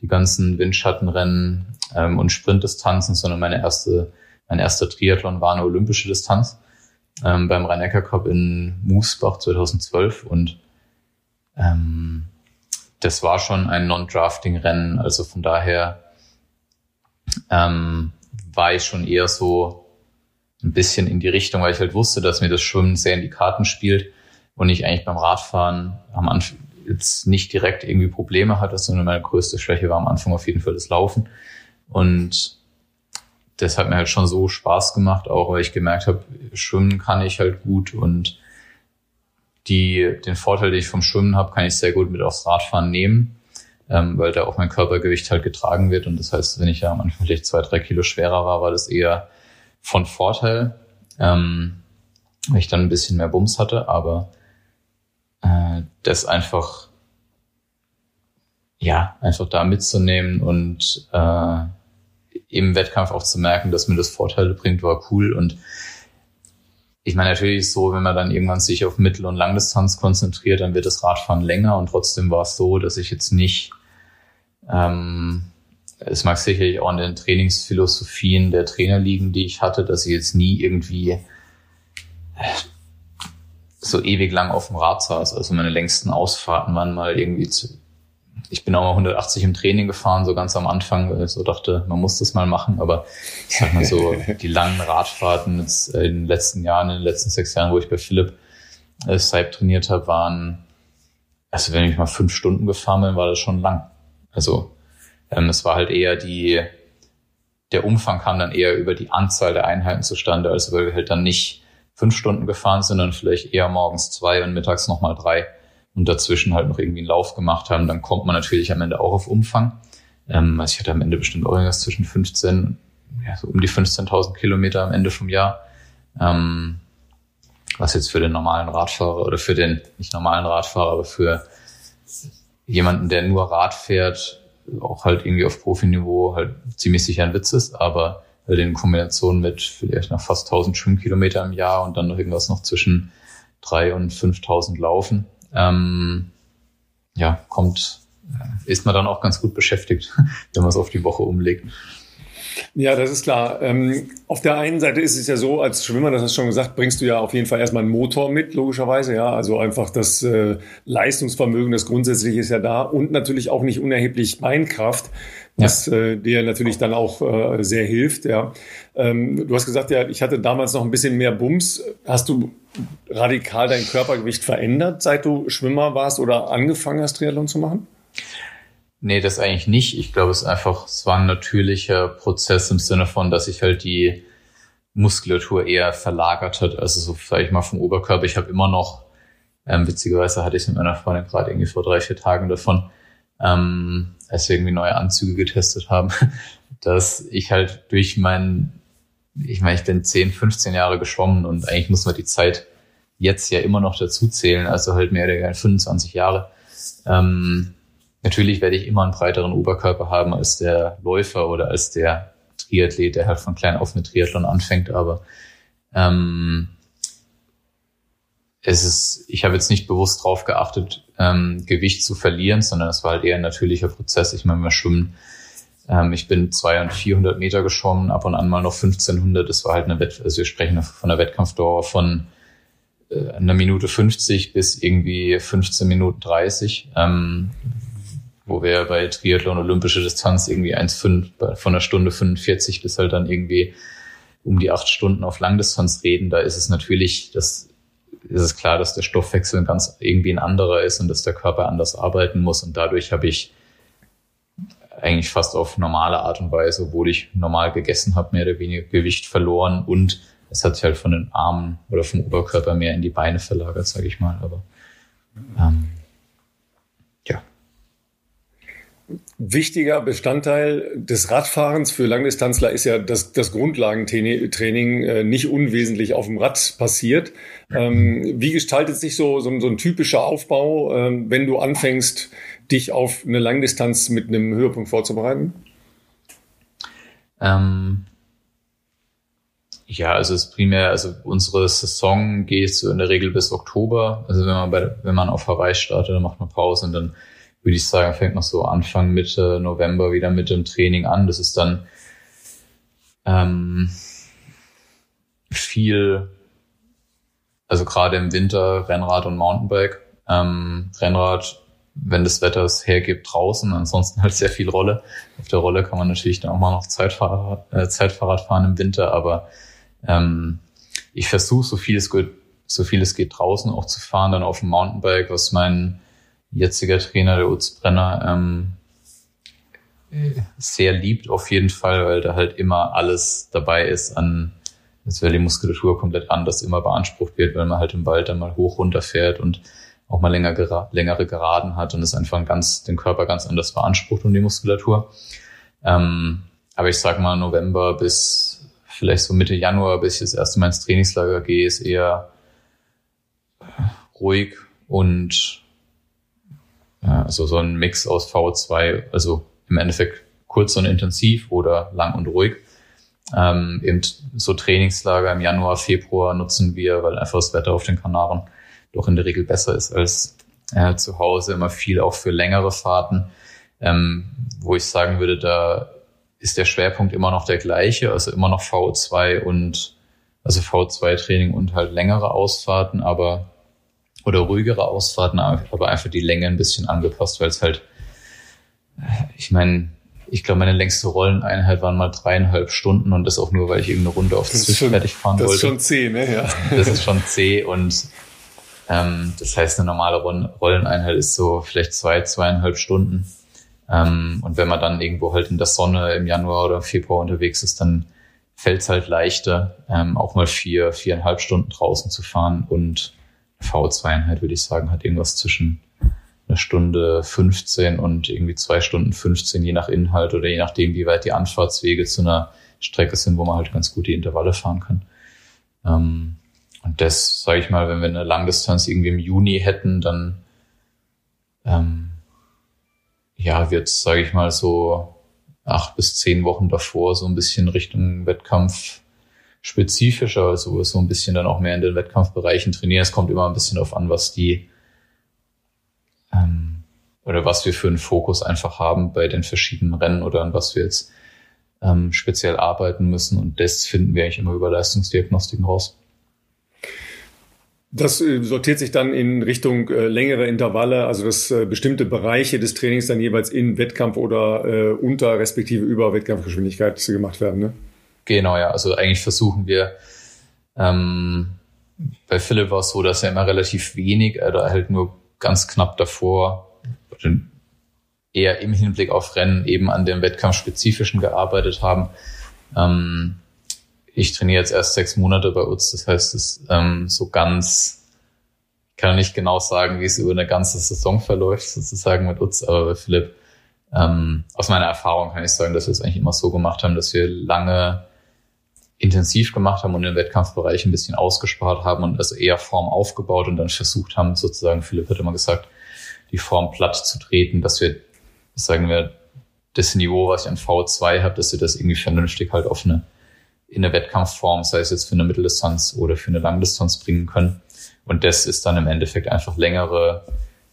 Speaker 3: die ganzen Windschattenrennen ähm, und Sprintdistanzen, sondern meine erste, mein erster Triathlon war eine olympische Distanz ähm, beim Rhein-Neckar Cup in Moosbach 2012 und ähm, das war schon ein Non-Drafting-Rennen, also von daher ähm, war ich schon eher so ein bisschen in die Richtung, weil ich halt wusste, dass mir das Schwimmen sehr in die Karten spielt und ich eigentlich beim Radfahren am Anfang jetzt nicht direkt irgendwie Probleme hatte, sondern meine größte Schwäche war am Anfang auf jeden Fall das Laufen. Und das hat mir halt schon so Spaß gemacht, auch weil ich gemerkt habe, schwimmen kann ich halt gut und die, den Vorteil, den ich vom Schwimmen habe, kann ich sehr gut mit aufs Radfahren nehmen ähm, weil da auch mein Körpergewicht halt getragen wird. Und das heißt, wenn ich ja am Anfang vielleicht zwei, drei Kilo schwerer war, war das eher von Vorteil, ähm, weil ich dann ein bisschen mehr Bums hatte. Aber äh, das einfach, ja, einfach da mitzunehmen und äh, im Wettkampf auch zu merken, dass mir das Vorteile bringt, war cool. Und ich meine, natürlich ist so, wenn man dann irgendwann sich auf Mittel- und Langdistanz konzentriert, dann wird das Radfahren länger und trotzdem war es so, dass ich jetzt nicht ähm, es mag sicherlich auch an den Trainingsphilosophien der Trainer liegen, die ich hatte, dass ich jetzt nie irgendwie äh, so ewig lang auf dem Rad saß. Also meine längsten Ausfahrten waren mal irgendwie zu, ich bin auch mal 180 im Training gefahren, so ganz am Anfang, weil ich so dachte, man muss das mal machen. Aber ich sag mal so, die langen Radfahrten jetzt in den letzten Jahren, in den letzten sechs Jahren, wo ich bei Philipp äh, Saib trainiert habe, waren, also wenn ich mal fünf Stunden gefahren bin, war das schon lang. Also ähm, es war halt eher die, der Umfang kam dann eher über die Anzahl der Einheiten zustande, also weil wir halt dann nicht fünf Stunden gefahren sind, sondern vielleicht eher morgens zwei und mittags nochmal drei und dazwischen halt noch irgendwie einen Lauf gemacht haben, dann kommt man natürlich am Ende auch auf Umfang. Ähm, also ich hatte am Ende bestimmt auch irgendwas zwischen 15, ja, so um die 15.000 Kilometer am Ende vom Jahr. Ähm, was jetzt für den normalen Radfahrer oder für den nicht normalen Radfahrer, aber für jemanden, der nur Rad fährt, auch halt irgendwie auf Profiniveau halt ziemlich sicher ein Witz ist, aber halt in Kombination mit vielleicht noch fast 1000 Schwimmkilometer im Jahr und dann noch irgendwas noch zwischen drei und 5000 Laufen, ähm, ja, kommt, äh, ist man dann auch ganz gut beschäftigt, wenn man es auf die Woche umlegt.
Speaker 1: Ja, das ist klar. Ähm, auf der einen Seite ist es ja so, als Schwimmer, das hast du schon gesagt, bringst du ja auf jeden Fall erstmal einen Motor mit, logischerweise, ja. Also einfach das äh, Leistungsvermögen, das grundsätzlich ist ja da und natürlich auch nicht unerheblich Beinkraft, was ja. äh, dir natürlich dann auch äh, sehr hilft, ja. Ähm, du hast gesagt, ja, ich hatte damals noch ein bisschen mehr Bums. Hast du radikal dein Körpergewicht verändert, seit du Schwimmer warst oder angefangen hast, Triathlon zu machen?
Speaker 3: Nee, das eigentlich nicht. Ich glaube, es ist einfach, es war ein natürlicher Prozess im Sinne von, dass sich halt die Muskulatur eher verlagert hat. Also so, sage ich mal, vom Oberkörper. Ich habe immer noch, ähm, witzigerweise hatte ich es mit meiner Freundin gerade irgendwie vor drei, vier Tagen davon, ähm, als wir irgendwie neue Anzüge getestet haben, dass ich halt durch mein, ich meine, ich bin 10, 15 Jahre geschwommen und eigentlich muss man die Zeit jetzt ja immer noch dazu zählen, also halt mehr oder weniger 25 Jahre. Ähm, Natürlich werde ich immer einen breiteren Oberkörper haben als der Läufer oder als der Triathlet, der halt von klein auf mit Triathlon anfängt, aber ähm, es ist, ich habe jetzt nicht bewusst darauf geachtet, ähm, Gewicht zu verlieren, sondern es war halt eher ein natürlicher Prozess. Ich meine, wir schwimmen, ähm, ich bin 200 und 400 Meter geschwommen, ab und an mal noch 1500. Das war halt eine Wett, also wir sprechen von einer Wettkampfdauer von äh, einer Minute 50 bis irgendwie 15 Minuten 30. Ähm, wo wir bei Triathlon olympische Distanz irgendwie 1,5 von einer Stunde 45 bis halt dann irgendwie um die acht Stunden auf Langdistanz reden, da ist es natürlich, das ist es klar, dass der Stoffwechsel ganz irgendwie ein anderer ist und dass der Körper anders arbeiten muss und dadurch habe ich eigentlich fast auf normale Art und Weise, obwohl ich normal gegessen habe, mehr oder weniger Gewicht verloren und es hat sich halt von den Armen oder vom Oberkörper mehr in die Beine verlagert, sage ich mal. Aber ähm, ja.
Speaker 1: Wichtiger Bestandteil des Radfahrens für Langdistanzler ist ja, dass das Grundlagentraining äh, nicht unwesentlich auf dem Rad passiert. Ähm, wie gestaltet sich so, so, ein typischer Aufbau, ähm, wenn du anfängst, dich auf eine Langdistanz mit einem Höhepunkt vorzubereiten?
Speaker 3: Ähm, ja, also es primär, also unsere Saison geht so in der Regel bis Oktober. Also wenn man bei, wenn man auf Hawaii startet, dann macht man Pause und dann würde ich sagen, fängt noch so Anfang Mitte November wieder mit dem Training an. Das ist dann ähm, viel, also gerade im Winter Rennrad und Mountainbike. Ähm, Rennrad, wenn das Wetter es hergibt, draußen, ansonsten halt sehr viel Rolle. Auf der Rolle kann man natürlich dann auch mal noch Zeitfahrrad, äh, Zeitfahrrad fahren im Winter, aber ähm, ich versuche so viel es geht, so viel es geht draußen auch zu fahren, dann auf dem Mountainbike, was mein jetziger Trainer, der Utz Brenner, ähm, sehr liebt auf jeden Fall, weil da halt immer alles dabei ist an, als wäre die Muskulatur komplett anders immer beansprucht wird, weil man halt im Wald dann mal hoch runter fährt und auch mal länger gera längere Geraden hat und es einfach ganz, den Körper ganz anders beansprucht und die Muskulatur. Ähm, aber ich sag mal November bis vielleicht so Mitte Januar, bis ich das erste Mal ins Trainingslager gehe, ist eher ruhig und also so ein Mix aus V2, also im Endeffekt kurz und intensiv oder lang und ruhig. Ähm, eben so Trainingslager im Januar, Februar nutzen wir, weil einfach das Wetter auf den Kanaren doch in der Regel besser ist als äh, zu Hause. Immer viel auch für längere Fahrten, ähm, wo ich sagen würde, da ist der Schwerpunkt immer noch der gleiche, also immer noch V2 und also V2-Training und halt längere Ausfahrten, aber oder ruhigere Ausfahrten, aber einfach die Länge ein bisschen angepasst, weil es halt, ich meine, ich glaube, meine längste Rolleneinheit waren mal dreieinhalb Stunden und das auch nur, weil ich irgendeine Runde auf Zwisch fertig fahren
Speaker 1: das
Speaker 3: wollte.
Speaker 1: Das ist schon zäh, ne? Ja.
Speaker 3: Das ist schon zäh und ähm, das heißt, eine normale Rolleneinheit ist so vielleicht zwei, zweieinhalb Stunden. Ähm, und wenn man dann irgendwo halt in der Sonne im Januar oder Februar unterwegs ist, dann fällt es halt leichter, ähm, auch mal vier, viereinhalb Stunden draußen zu fahren. Und V2-Einheit, würde ich sagen, hat irgendwas zwischen eine Stunde 15 und irgendwie zwei Stunden 15, je nach Inhalt oder je nachdem, wie weit die Anfahrtswege zu einer Strecke sind, wo man halt ganz gut die Intervalle fahren kann. Ähm, und das, sage ich mal, wenn wir eine Langdistanz irgendwie im Juni hätten, dann ähm, ja, wird, sage ich mal, so acht bis zehn Wochen davor so ein bisschen Richtung Wettkampf spezifischer, also so ein bisschen dann auch mehr in den Wettkampfbereichen trainieren. Es kommt immer ein bisschen darauf an, was die ähm, oder was wir für einen Fokus einfach haben bei den verschiedenen Rennen oder an was wir jetzt ähm, speziell arbeiten müssen. Und das finden wir eigentlich immer über Leistungsdiagnostiken raus.
Speaker 1: Das äh, sortiert sich dann in Richtung äh, längere Intervalle, also dass äh, bestimmte Bereiche des Trainings dann jeweils in Wettkampf oder äh, unter respektive über Wettkampfgeschwindigkeit gemacht werden. Ne?
Speaker 3: Genau, ja. Also eigentlich versuchen wir, ähm, bei Philipp war es so, dass er immer relativ wenig oder halt nur ganz knapp davor eher im Hinblick auf Rennen eben an dem Wettkampfspezifischen gearbeitet haben. Ähm, ich trainiere jetzt erst sechs Monate bei uns, das heißt, es ähm, so ganz, ich kann nicht genau sagen, wie es über eine ganze Saison verläuft, sozusagen mit uns, aber bei Philipp, ähm, aus meiner Erfahrung kann ich sagen, dass wir es eigentlich immer so gemacht haben, dass wir lange intensiv gemacht haben und den Wettkampfbereich ein bisschen ausgespart haben und also eher Form aufgebaut und dann versucht haben, sozusagen, Philipp hat immer gesagt, die Form platt zu treten, dass wir, sagen wir, das Niveau, was ich an V2 habe, dass wir das irgendwie vernünftig halt auf eine in der Wettkampfform, sei es jetzt für eine Mitteldistanz oder für eine Langdistanz bringen können. Und das ist dann im Endeffekt einfach längere,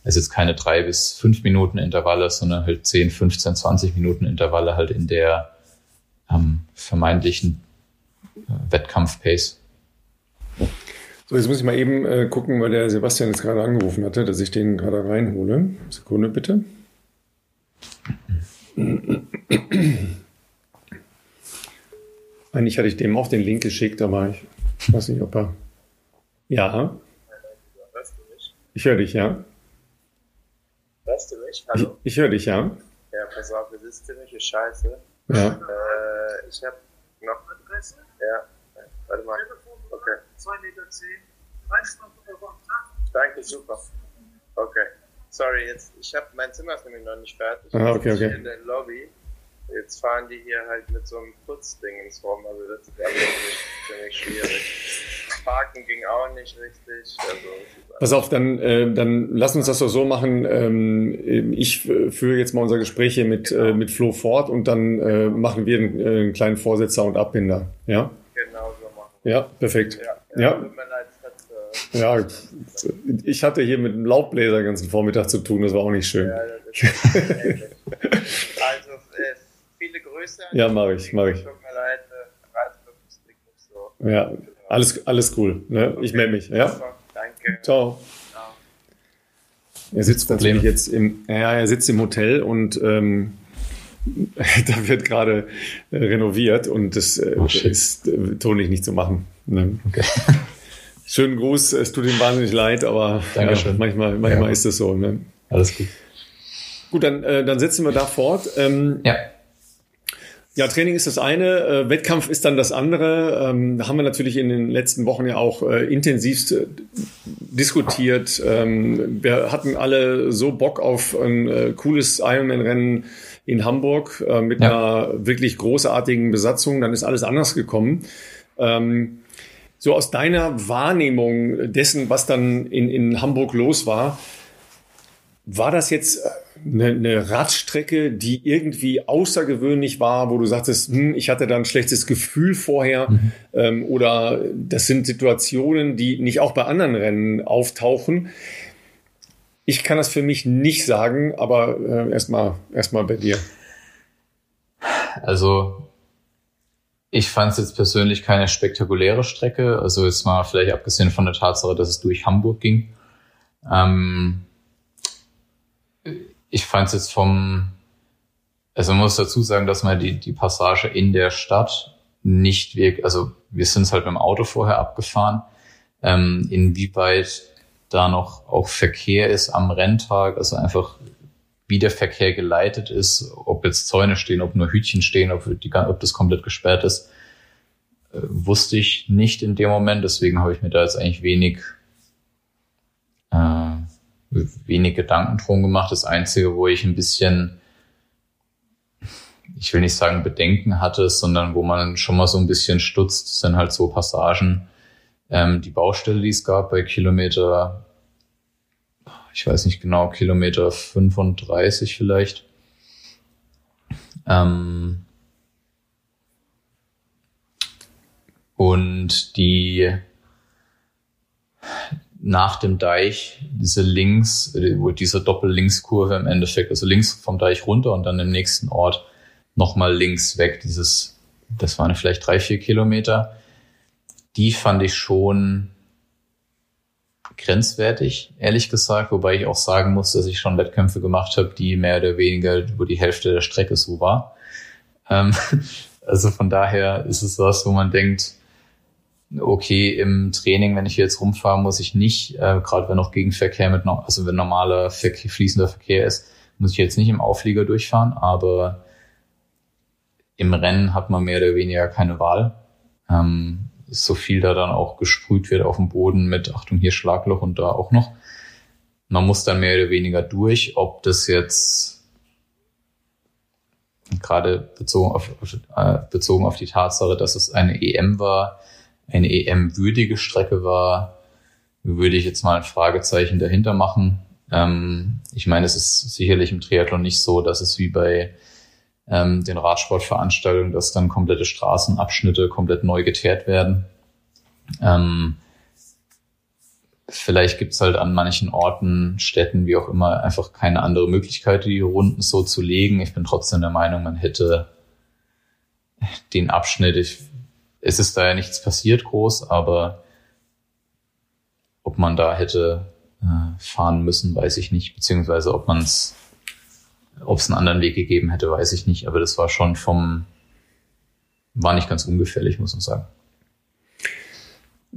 Speaker 3: also jetzt keine drei bis fünf Minuten Intervalle, sondern halt 10, 15, 20 Minuten Intervalle halt in der ähm, vermeintlichen Wettkampf-Pace.
Speaker 1: So, jetzt muss ich mal eben äh, gucken, weil der Sebastian jetzt gerade angerufen hatte, dass ich den gerade reinhole. Sekunde bitte. Eigentlich hatte ich dem auch den Link geschickt, aber ich weiß nicht, ob er. Ja. Ich höre dich, ja.
Speaker 4: Hörst du mich? Hallo?
Speaker 1: Ich, ich höre dich, ja.
Speaker 4: Ja, pass auf, das ist ziemliche Scheiße.
Speaker 1: Ja.
Speaker 4: Äh, ich habe noch.
Speaker 5: Adresse,
Speaker 4: Ja, warte mal. Okay.
Speaker 5: 2,10 Meter, 10, Reinstand Euro am Tag.
Speaker 4: Danke, super. Okay. Sorry, jetzt, ich habe mein Zimmer ist nämlich noch nicht fertig.
Speaker 1: Ah, okay,
Speaker 4: bin
Speaker 1: okay.
Speaker 4: ich In der Lobby. Jetzt fahren die hier halt mit so einem Putzding ins Rum, also das ist alles ziemlich, schwierig. Parken ging auch nicht richtig. Also,
Speaker 1: Pass auf, dann, äh, dann lass uns das doch so machen. Ähm, ich führe jetzt mal unser Gespräch hier mit, äh, mit Flo fort und dann äh, machen wir einen, äh, einen kleinen Vorsetzer und Abbinder. Ja?
Speaker 4: genau so machen.
Speaker 1: Ja, perfekt.
Speaker 4: Ja,
Speaker 1: Ja.
Speaker 4: Tut mir leid, hat, äh,
Speaker 1: Ja, ich hatte hier mit einem Laubbläser den ganzen Vormittag zu tun, das war auch nicht schön.
Speaker 4: ja, das ist. Also, Grüße.
Speaker 1: Ja,
Speaker 4: die
Speaker 1: mach ich, mach ich.
Speaker 4: Tut mir leid, äh, nicht so.
Speaker 1: Ja, alles, alles cool. Ne? Ich melde mich. Ja?
Speaker 4: Super, Danke.
Speaker 1: Ciao.
Speaker 4: Ciao.
Speaker 1: Er sitzt natürlich jetzt im, ja, er sitzt im Hotel und ähm, da wird gerade äh, renoviert und das äh,
Speaker 3: Oh,
Speaker 1: ist äh, tonlich nicht zu machen. Ne?
Speaker 3: Okay.
Speaker 1: Schönen Gruß, es tut ihm wahnsinnig leid, aber ja, manchmal, manchmal
Speaker 3: Ja.
Speaker 1: ist das so. Ne?
Speaker 3: Alles gut.
Speaker 1: Gut, dann, äh, dann setzen wir da fort. Ähm,
Speaker 3: Ja.
Speaker 1: Ja, Training ist das eine, äh, Wettkampf ist dann das andere. Ähm, da haben wir natürlich in den letzten Wochen ja auch äh, intensivst äh, diskutiert. Ähm, wir hatten alle so Bock auf ein äh, cooles Ironman-Rennen in Hamburg äh, mit
Speaker 3: Ja.
Speaker 1: einer wirklich großartigen Besatzung. Dann ist alles anders gekommen. Ähm, so aus deiner Wahrnehmung dessen, was dann in, in Hamburg los war, war das jetzt eine, eine Radstrecke, die irgendwie außergewöhnlich war, wo du sagtest, hm, ich hatte da ein schlechtes Gefühl vorher? Ähm, oder das sind Situationen, die nicht auch bei anderen Rennen auftauchen? Ich kann das für mich nicht sagen, aber äh, erstmal erstmal bei dir.
Speaker 3: Also ich fand es jetzt persönlich keine spektakuläre Strecke. Also jetzt mal vielleicht abgesehen von der Tatsache, dass es durch Hamburg ging. Ähm, fand es jetzt vom, also man muss dazu sagen, dass man die, die Passage in der Stadt nicht wirklich, also wir sind es halt mit dem Auto vorher abgefahren, ähm, inwieweit da noch auch Verkehr ist am Renntag, also einfach wie der Verkehr geleitet ist, ob jetzt Zäune stehen, ob nur Hütchen stehen, ob, die, ob das komplett gesperrt ist, äh, wusste ich nicht in dem Moment. Deswegen habe ich mir da jetzt eigentlich wenig, wenig Gedanken drum gemacht. Das Einzige, wo ich ein bisschen, ich will nicht sagen Bedenken hatte, sondern wo man schon mal so ein bisschen stutzt, sind halt so Passagen, ähm, die Baustelle, die es gab bei Kilometer ich weiß nicht genau, Kilometer 35 vielleicht. Ähm und die nach dem Deich, diese links, wo diese Doppellinkskurve im Endeffekt, also links vom Deich runter und dann im nächsten Ort nochmal links weg, dieses, das waren vielleicht drei, vier Kilometer, die fand ich schon grenzwertig, ehrlich gesagt, wobei ich auch sagen muss, dass ich schon Wettkämpfe gemacht habe, die mehr oder weniger über die Hälfte der Strecke so war. Ähm, also von daher ist es was, wo man denkt, okay, im Training, wenn ich jetzt rumfahre, muss ich nicht, äh, gerade wenn noch Gegenverkehr mit, no also wenn normaler Verkehr, fließender Verkehr ist, muss ich jetzt nicht im Auflieger durchfahren, aber im Rennen hat man mehr oder weniger keine Wahl. Ähm, so viel da dann auch gesprüht wird auf dem Boden mit, Achtung, hier Schlagloch und da auch noch. Man muss dann mehr oder weniger durch, ob das jetzt gerade bezogen auf, äh, bezogen auf die Tatsache, dass es eine EM war, eine EM-würdige Strecke war, würde ich jetzt mal ein Fragezeichen dahinter machen. Ähm, ich meine, es ist sicherlich im Triathlon nicht so, dass es wie bei ähm, den Radsportveranstaltungen, dass dann komplette Straßenabschnitte komplett neu geteert werden. Ähm, vielleicht gibt's halt an manchen Orten, Städten, wie auch immer, einfach keine andere Möglichkeit, die Runden so zu legen. Ich bin trotzdem der Meinung, man hätte den Abschnitt, ich, es ist da ja nichts passiert groß, aber ob man da hätte äh, fahren müssen, weiß ich nicht, beziehungsweise ob man es ob es einen anderen Weg gegeben hätte, weiß ich nicht. Aber das war schon vom, war nicht ganz ungefährlich, muss man sagen.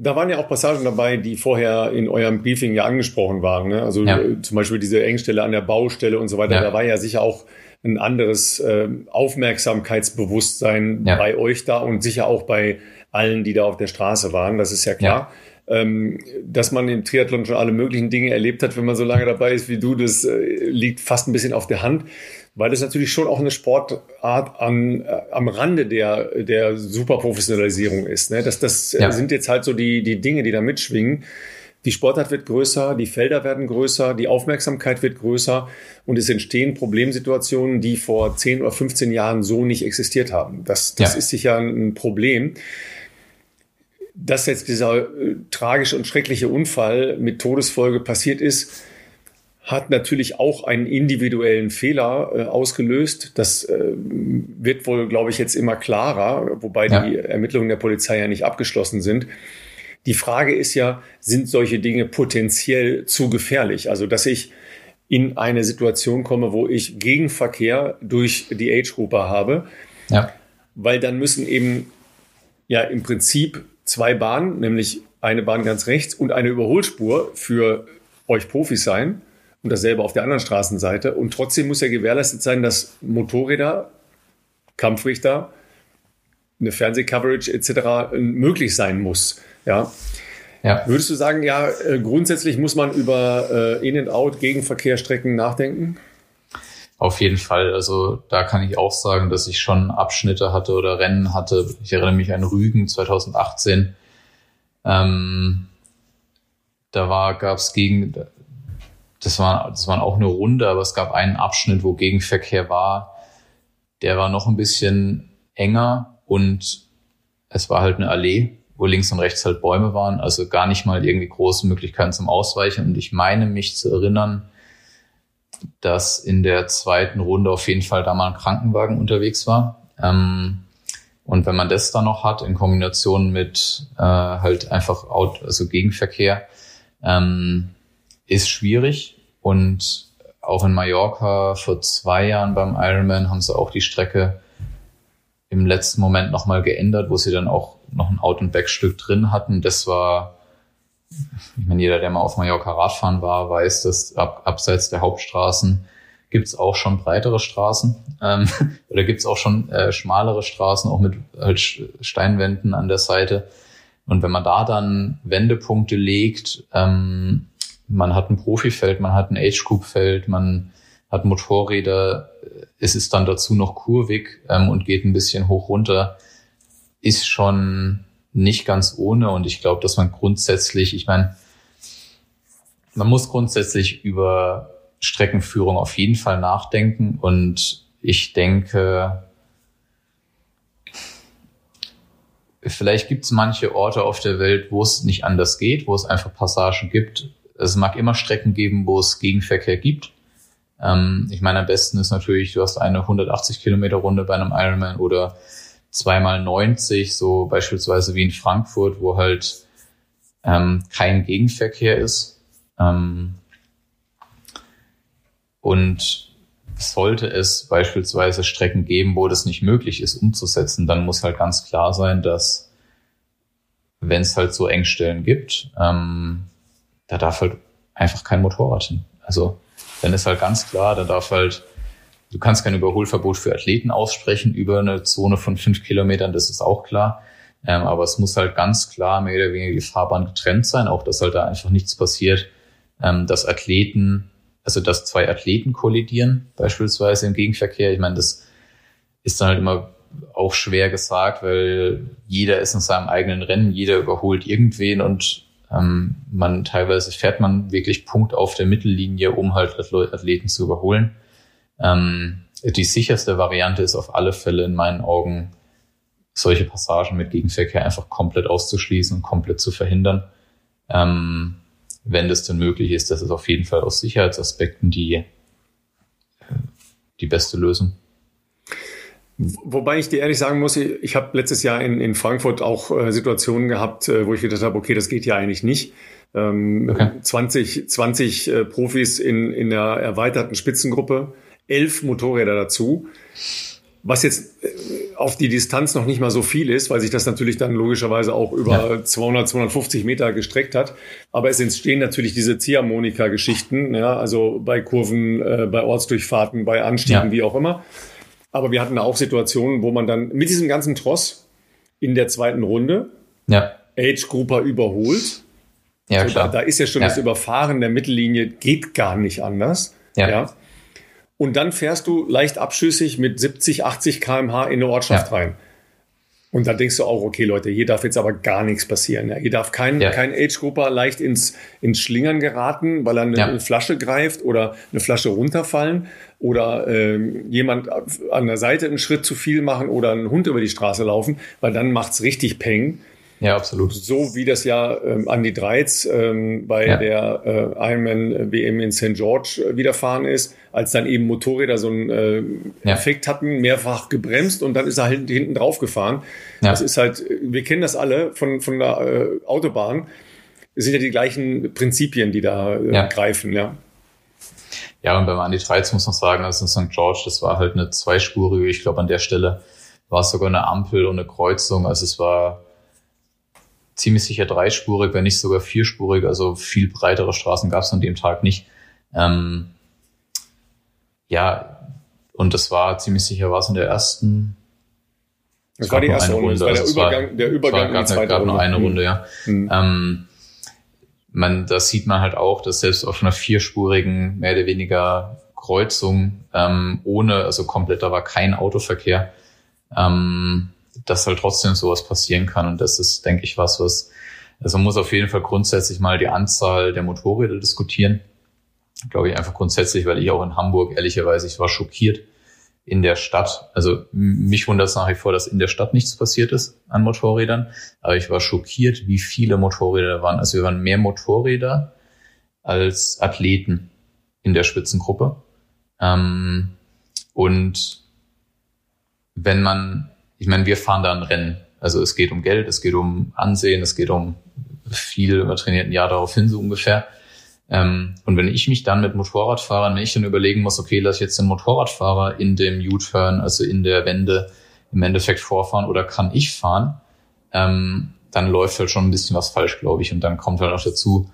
Speaker 1: Da waren ja auch Passagen dabei, die vorher in eurem Briefing ja angesprochen waren. Ne? Also ja. Äh, zum Beispiel diese Engstelle an der Baustelle und so weiter. Ja. Da war ja sicher auch ein anderes äh, Aufmerksamkeitsbewusstsein ja. bei euch da und sicher auch bei allen, die da auf der Straße waren. Das ist ja klar. Ähm, dass man im Triathlon schon alle möglichen Dinge erlebt hat, wenn man so lange dabei ist wie du, das äh, liegt fast ein bisschen auf der Hand weil das natürlich schon auch eine Sportart an, äh, am Rande der, der Superprofessionalisierung ist. Ne? Das, das äh, ja. sind jetzt halt so die, die Dinge, die da mitschwingen. Die Sportart wird größer, die Felder werden größer, die Aufmerksamkeit wird größer und es entstehen Problemsituationen, die vor 10 oder 15 Jahren so nicht existiert haben. Das, das ja. ist sicher ein Problem. Dass jetzt dieser äh, tragische und schreckliche Unfall mit Todesfolge passiert ist, hat natürlich auch einen individuellen Fehler äh, ausgelöst. Das äh, wird wohl, glaube ich, jetzt immer klarer, wobei ja. die Ermittlungen der Polizei ja nicht abgeschlossen sind. Die Frage ist ja, sind solche Dinge potenziell zu gefährlich? Also, dass ich in eine Situation komme, wo ich Gegenverkehr durch die Age-Gruppe habe, ja. weil dann müssen eben ja im Prinzip zwei Bahnen, nämlich eine Bahn ganz rechts und eine Überholspur für euch Profis sein und dasselbe auf der anderen Straßenseite. Und trotzdem muss ja gewährleistet sein, dass Motorräder, Kampfrichter, eine Fernsehcoverage etc. möglich sein muss. Ja. ja. Würdest du sagen, ja, äh, grundsätzlich muss man über äh, In-and-Out Gegenverkehrsstrecken nachdenken?
Speaker 3: Auf jeden Fall. Also da kann ich auch sagen, dass ich schon Abschnitte hatte oder Rennen hatte. Ich erinnere mich an Rügen 2018. Ähm, da war, gab es gegen, das war, das war auch eine Runde, aber es gab einen Abschnitt, wo Gegenverkehr war. Der war noch ein bisschen enger und es war halt eine Allee, wo links und rechts halt Bäume waren, also gar nicht mal irgendwie große Möglichkeiten zum Ausweichen. Und ich meine mich zu erinnern, dass in der zweiten Runde auf jeden Fall da mal ein Krankenwagen unterwegs war. Ähm, und wenn man das dann noch hat in Kombination mit äh, halt einfach Auto, also Gegenverkehr, ähm, ist schwierig und auch in Mallorca vor zwei Jahren beim Ironman haben sie auch die Strecke im letzten Moment nochmal geändert, wo sie dann auch noch ein Out- und Backstück drin hatten. Das war, ich meine, jeder, der mal auf Mallorca Radfahren war, weiß, dass ab, abseits der Hauptstraßen gibt's auch schon breitere Straßen ähm, oder gibt's auch schon äh, schmalere Straßen, auch mit halt Steinwänden an der Seite. Und wenn man da dann Wendepunkte legt, ähm, man hat ein Profifeld, man hat ein Age-Group-Feld, man hat Motorräder, es ist dann dazu noch kurvig ähm, und geht ein bisschen hoch runter, ist schon nicht ganz ohne. Und ich glaube, dass man grundsätzlich, ich meine, man muss grundsätzlich über Streckenführung auf jeden Fall nachdenken. Und ich denke, vielleicht gibt es manche Orte auf der Welt, wo es nicht anders geht, wo es einfach Passagen gibt, es mag immer Strecken geben, wo es Gegenverkehr gibt. Ähm, ich meine, am besten ist natürlich, du hast eine 180 Kilometer Runde bei einem Ironman oder zweimal 90, so beispielsweise wie in Frankfurt, wo halt ähm, kein Gegenverkehr ist. Ähm, und sollte es beispielsweise Strecken geben, wo das nicht möglich ist umzusetzen, dann muss halt ganz klar sein, dass wenn es halt so Engstellen gibt, ähm, da darf halt einfach kein Motorrad hin. Also dann ist halt ganz klar, da darf halt, du kannst kein Überholverbot für Athleten aussprechen über eine Zone von fünf Kilometern, das ist auch klar. Ähm, aber es muss halt ganz klar mehr oder weniger die Fahrbahn getrennt sein, auch dass halt da einfach nichts passiert, ähm, dass Athleten, also dass zwei Athleten kollidieren, beispielsweise im Gegenverkehr. Ich meine, das ist dann halt immer auch schwer gesagt, weil jeder ist in seinem eigenen Rennen, jeder überholt irgendwen und ähm, man teilweise fährt man wirklich Punkt auf der Mittellinie, um halt Athleten zu überholen. Ähm, die sicherste Variante ist auf alle Fälle in meinen Augen, solche Passagen mit Gegenverkehr einfach komplett auszuschließen und komplett zu verhindern. Ähm, wenn das denn möglich ist, das ist auf jeden Fall aus Sicherheitsaspekten die, äh, die beste Lösung.
Speaker 1: Wobei ich dir ehrlich sagen muss, ich habe letztes Jahr in, in Frankfurt auch äh, Situationen gehabt, äh, wo ich gedacht habe, okay, das geht ja eigentlich nicht. Ähm, okay. 20, 20 äh, Profis in, in der erweiterten Spitzengruppe, elf Motorräder dazu. was jetzt äh, auf die Distanz noch nicht mal so viel ist, weil sich das natürlich dann logischerweise auch über ja. 200, 250 Meter gestreckt hat. Aber es entstehen natürlich diese Ziehharmonika-Geschichten, ja, also bei Kurven, äh, bei Ortsdurchfahrten, bei Anstiegen, ja. wie auch immer. Aber wir hatten da auch Situationen, wo man dann mit diesem ganzen Tross in der zweiten Runde
Speaker 3: ja.
Speaker 1: Age Grouper überholt.
Speaker 3: Ja, klar.
Speaker 1: Da, da, ist ja schon das Überfahren der Mittellinie, geht gar nicht anders.
Speaker 3: Ja.
Speaker 1: Und dann fährst du leicht abschüssig mit 70, 80 kmh in eine Ortschaft ja. rein. Und da denkst du auch, okay, Leute, hier darf jetzt aber gar nichts passieren. Ja. Hier darf kein, ja. kein Age-Grupper leicht ins, ins Schlingern geraten, weil er eine, ja. Flasche greift oder eine Flasche runterfallen oder ähm, jemand an der Seite einen Schritt zu viel machen oder einen Hund über die Straße laufen, weil dann macht's richtig Peng.
Speaker 3: Ja, absolut.
Speaker 1: So wie das ja ähm, Andy Dreiz ähm, bei ja. der äh, Ironman WM in St. George äh, widerfahren ist, als dann eben Motorräder so einen äh, ja. Effekt hatten, mehrfach gebremst und dann ist er halt hinten drauf gefahren. Ja. Das ist halt, wir kennen das alle von, von der äh, Autobahn. Es sind ja die gleichen Prinzipien, die da äh, greifen, ja.
Speaker 3: Ja, und beim Andy Dreiz muss man sagen, also in St. George, das war halt eine zweispurige, ich glaube an der Stelle war es sogar eine Ampel und eine Kreuzung, also es war ziemlich sicher dreispurig, wenn nicht sogar vierspurig. Also viel breitere Straßen gab es an dem Tag nicht. Ähm, ja, und das war ziemlich sicher, war es in der ersten.
Speaker 1: Das war die erste Runde,
Speaker 3: Runde. Das war der also Übergang, war, der Übergang war, in die zweite gab Runde. noch eine Runde, ja. Mhm. Ähm, man, da sieht man halt auch, dass selbst auf einer vierspurigen, mehr oder weniger Kreuzung, ähm, ohne, also komplett, da war kein Autoverkehr, ähm, dass halt trotzdem sowas passieren kann. Und das ist, denke ich, was, was, also man muss auf jeden Fall grundsätzlich mal die Anzahl der Motorräder diskutieren. Glaube ich einfach grundsätzlich, weil ich auch in Hamburg, ehrlicherweise, ich war schockiert in der Stadt. Also mich wundert es nach wie vor, dass in der Stadt nichts passiert ist an Motorrädern. Aber ich war schockiert, wie viele Motorräder da waren. Also wir waren mehr Motorräder als Athleten in der Spitzengruppe. Ähm, und wenn man ich meine, wir fahren da ein Rennen. Also es geht um Geld, es geht um Ansehen, es geht um viel übertrainierten Jahr darauf hin, so ungefähr. Ähm, und wenn ich mich dann mit Motorradfahrern, wenn ich dann überlegen muss, okay, lass ich jetzt den Motorradfahrer in dem U-Turn, also in der Wende, im Endeffekt vorfahren oder kann ich fahren, ähm, dann läuft halt schon ein bisschen was falsch, glaube ich. Und dann kommt halt auch dazu,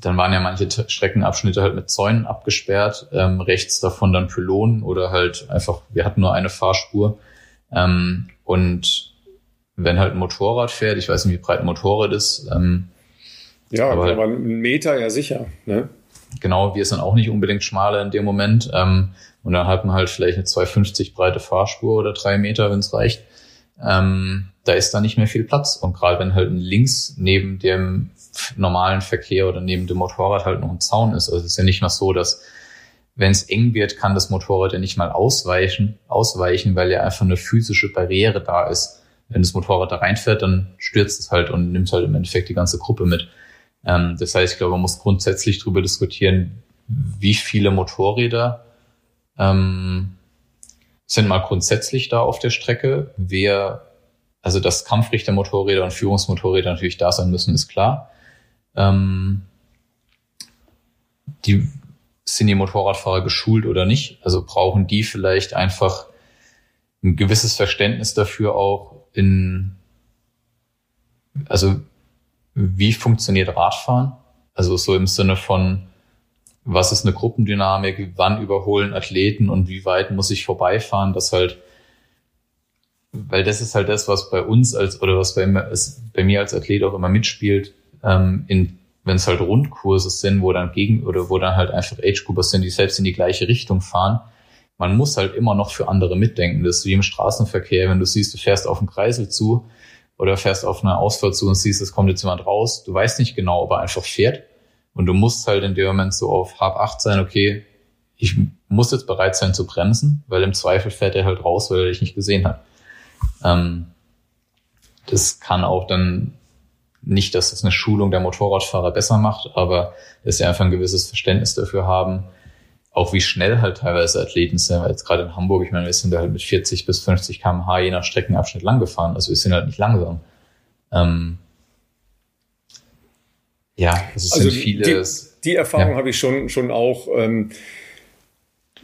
Speaker 3: dann waren ja manche Streckenabschnitte halt mit Zäunen abgesperrt, ähm, rechts davon dann Pylonen oder halt einfach, wir hatten nur eine Fahrspur. Ähm, und wenn halt ein Motorrad fährt, ich weiß nicht, wie breit ein Motorrad ist. Ähm,
Speaker 1: ja, aber, aber ein Meter ja sicher. Ne?
Speaker 3: Genau, wir sind auch nicht unbedingt schmaler in dem Moment. Ähm, und dann hat man halt vielleicht eine 250 breite Fahrspur oder drei Meter, wenn es reicht. Ähm, da ist da nicht mehr viel Platz. Und gerade wenn halt links neben dem normalen Verkehr oder neben dem Motorrad halt noch ein Zaun ist. Also es ist ja nicht mal so, dass wenn es eng wird, kann das Motorrad ja nicht mal ausweichen, ausweichen, weil ja einfach eine physische Barriere da ist. Wenn das Motorrad da reinfährt, dann stürzt es halt und nimmt halt im Endeffekt die ganze Gruppe mit. Ähm, das heißt, ich glaube, man muss grundsätzlich darüber diskutieren, wie viele Motorräder ähm, sind mal grundsätzlich da auf der Strecke. Wer, also dass Kampfrichtermotorräder und Führungsmotorräder natürlich da sein müssen, ist klar. Ähm, die sind die Motorradfahrer geschult oder nicht? Also brauchen die vielleicht einfach ein gewisses Verständnis dafür auch in, also wie funktioniert Radfahren? Also so im Sinne von, was ist eine Gruppendynamik, wann überholen Athleten und wie weit muss ich vorbeifahren, das halt, weil das ist halt das, was bei uns als, oder was bei, bei mir als Athlet auch immer mitspielt, ähm, in wenn es halt Rundkurse sind, wo dann gegen oder wo dann halt einfach Age-Groupers sind, die selbst in die gleiche Richtung fahren, man muss halt immer noch für andere mitdenken. Das ist wie im Straßenverkehr, wenn du siehst, du fährst auf einen Kreisel zu oder fährst auf eine Ausfahrt zu und siehst, es kommt jetzt jemand raus, du weißt nicht genau, ob er einfach fährt und du musst halt in dem Moment so auf hab acht sein, okay, ich muss jetzt bereit sein zu bremsen, weil im Zweifel fährt er halt raus, weil er dich nicht gesehen hat. Ähm, das kann auch dann nicht, dass das eine Schulung der Motorradfahrer besser macht, aber dass sie einfach ein gewisses Verständnis dafür haben, auch wie schnell halt teilweise Athleten sind. Weil jetzt gerade in Hamburg, ich meine, wir sind da halt mit 40 bis 50 km/h je nach Streckenabschnitt lang gefahren. Also wir sind halt nicht langsam. Ähm, ja,
Speaker 1: es also sind viele. Die, die Erfahrung ja. habe ich schon, schon auch. Ähm,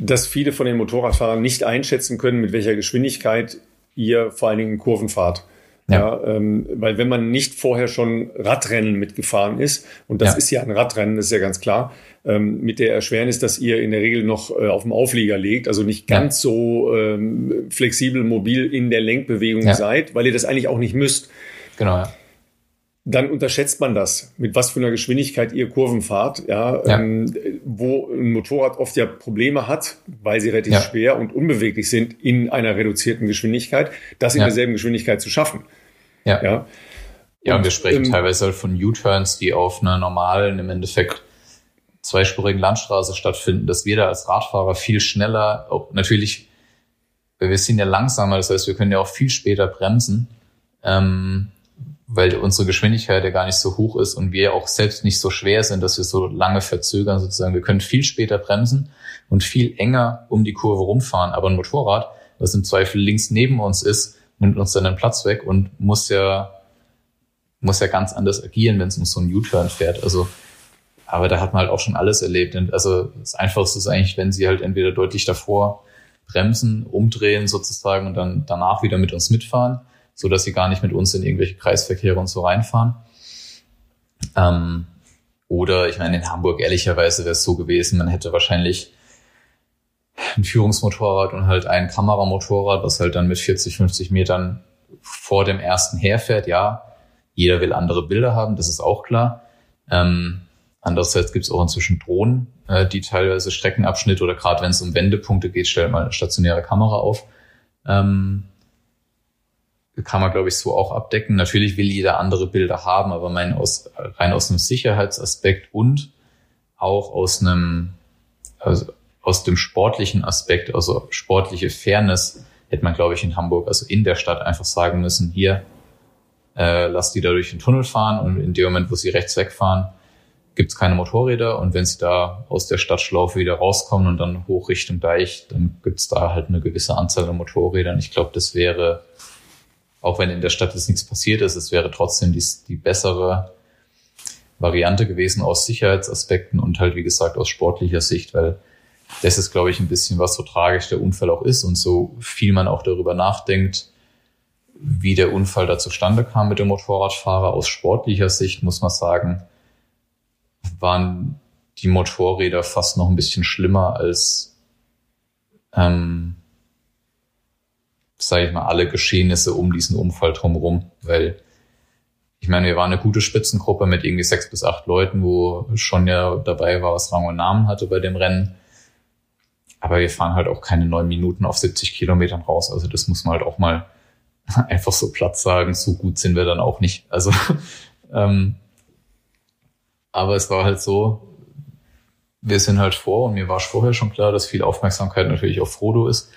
Speaker 1: dass viele von den Motorradfahrern nicht einschätzen können, mit welcher Geschwindigkeit ihr vor allen Dingen in Kurven fahrt. Ja, ja ähm, weil wenn man nicht vorher schon Radrennen mitgefahren ist, und das ja. ist ja ein Radrennen, das ist ja ganz klar, ähm, mit der Erschwernis, dass ihr in der Regel noch äh, auf dem Auflieger legt, also nicht ganz ja. so ähm, flexibel, mobil in der Lenkbewegung seid, weil ihr das eigentlich auch nicht müsst.
Speaker 3: Genau, ja
Speaker 1: dann unterschätzt man das, mit was für einer Geschwindigkeit ihr Kurven fahrt, ja, ja. Ähm, wo ein Motorrad oft ja Probleme hat, weil sie relativ ja. schwer und unbeweglich sind in einer reduzierten Geschwindigkeit, das in derselben Geschwindigkeit zu schaffen.
Speaker 3: Ja. Ja, ja und, wir sprechen ähm, teilweise halt von U-Turns, die auf einer normalen, im Endeffekt zweispurigen Landstraße stattfinden, dass wir da als Radfahrer viel schneller, auch natürlich, wir sind ja langsamer, das heißt, wir können ja auch viel später bremsen. Ähm, weil unsere Geschwindigkeit ja gar nicht so hoch ist und wir auch selbst nicht so schwer sind, dass wir so lange verzögern sozusagen. Wir können viel später bremsen und viel enger um die Kurve rumfahren. Aber ein Motorrad, das im Zweifel links neben uns ist, nimmt uns dann den Platz weg und muss ja, muss ja ganz anders agieren, wenn es um so einen U-Turn fährt. Also, aber da hat man halt auch schon alles erlebt. Und also das Einfachste ist eigentlich, wenn sie halt entweder deutlich davor bremsen, umdrehen sozusagen und dann danach wieder mit uns mitfahren so dass sie gar nicht mit uns in irgendwelche Kreisverkehre und so reinfahren. Ähm, oder ich meine, in Hamburg ehrlicherweise wäre es so gewesen, man hätte wahrscheinlich ein Führungsmotorrad und halt ein Kameramotorrad, was halt dann mit 40, 50 Metern vor dem ersten herfährt. Ja, jeder will andere Bilder haben, das ist auch klar. Ähm, andererseits gibt es auch inzwischen Drohnen, äh, die teilweise Streckenabschnitte oder gerade wenn es um Wendepunkte geht, stellt mal eine stationäre Kamera auf. Ähm, kann man, glaube ich, so auch abdecken. Natürlich will jeder andere Bilder haben, aber mein aus, rein aus einem Sicherheitsaspekt und auch aus einem, also aus dem sportlichen Aspekt, also sportliche Fairness, hätte man, glaube ich, in Hamburg, also in der Stadt einfach sagen müssen, hier, äh, lasst die da durch den Tunnel fahren und in dem Moment, wo sie rechts wegfahren, gibt es keine Motorräder und wenn sie da aus der Stadtschlaufe wieder rauskommen und dann hoch Richtung Deich, dann gibt es da halt eine gewisse Anzahl an Motorrädern. Ich glaube, das wäre auch wenn in der Stadt jetzt nichts passiert ist, es wäre trotzdem die, die bessere Variante gewesen aus Sicherheitsaspekten und halt, wie gesagt, aus sportlicher Sicht, weil das ist, glaube ich, ein bisschen was so tragisch der Unfall auch ist und so viel man auch darüber nachdenkt, wie der Unfall da zustande kam mit dem Motorradfahrer. Aus sportlicher Sicht muss man sagen, waren die Motorräder fast noch ein bisschen schlimmer als ähm, sage ich mal, alle Geschehnisse um diesen Unfall drumherum, weil ich meine, wir waren eine gute Spitzengruppe mit irgendwie sechs bis acht Leuten, wo schon ja dabei war, was Rang und Namen hatte bei dem Rennen. Aber wir fahren halt auch keine neun Minuten auf 70 Kilometern raus. Also das muss man halt auch mal einfach so platt sagen. So gut sind wir dann auch nicht. Also, ähm, aber es war halt so, wir sind halt vor und mir war vorher schon klar, dass viel Aufmerksamkeit natürlich auf Frodo ist.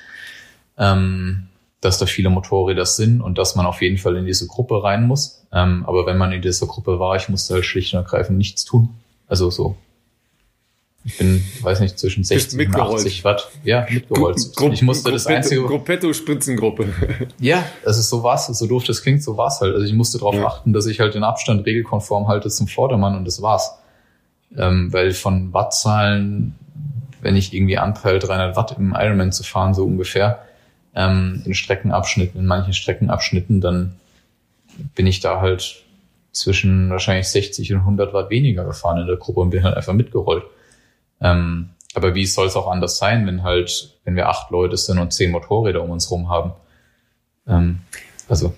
Speaker 3: Ähm, dass da viele Motorräder sind und dass man auf jeden Fall in diese Gruppe rein muss. Ähm, aber wenn man in dieser Gruppe war, ich musste halt schlicht und ergreifend nichts tun. Also so. Ich bin, weiß nicht, zwischen 60 und 80 Watt. Ja, mitgerollt. Gru ich musste Gruppetto, das einzige.
Speaker 1: Gruppetto-Spritzengruppe.
Speaker 3: Ja, das ist so was, so doof das klingt, so war's halt. Also ich musste darauf ja. achten, dass ich halt den Abstand regelkonform halte zum Vordermann und das war's. Ähm, weil von Wattzahlen, wenn ich irgendwie anpeile, 300 Watt im Ironman zu fahren, so ungefähr, ähm, in Streckenabschnitten, in manchen Streckenabschnitten, dann bin ich da halt zwischen wahrscheinlich 60 und 100 Watt weniger gefahren in der Gruppe und bin halt einfach mitgerollt. Ähm, aber wie soll es auch anders sein, wenn halt, wenn wir acht Leute sind und zehn Motorräder um uns rum haben? Ähm, also.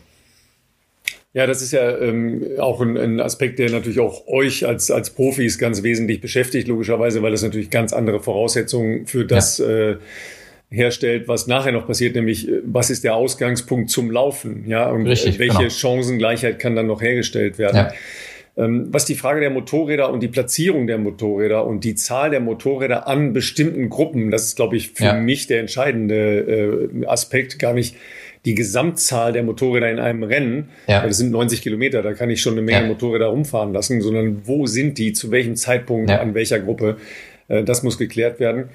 Speaker 1: Ja, das ist ja ähm, auch ein, ein Aspekt, der natürlich auch euch als, als Profis ganz wesentlich beschäftigt, logischerweise, weil das natürlich ganz andere Voraussetzungen für das ja. äh, herstellt, was nachher noch passiert, nämlich äh, was ist der Ausgangspunkt zum Laufen, ja, und Richtig, welche genau. Chancengleichheit kann dann noch hergestellt werden. Ja. Ähm, was die Frage der Motorräder und die Platzierung der Motorräder und die Zahl der Motorräder an bestimmten Gruppen, das ist, glaube ich, für ja. mich der entscheidende äh, Aspekt, gar nicht die Gesamtzahl der Motorräder in einem Rennen, ja. das sind 90 Kilometer, da kann ich schon eine Menge ja. Motorräder rumfahren lassen, sondern wo sind die, zu welchem Zeitpunkt, ja. an welcher Gruppe, äh, das muss geklärt werden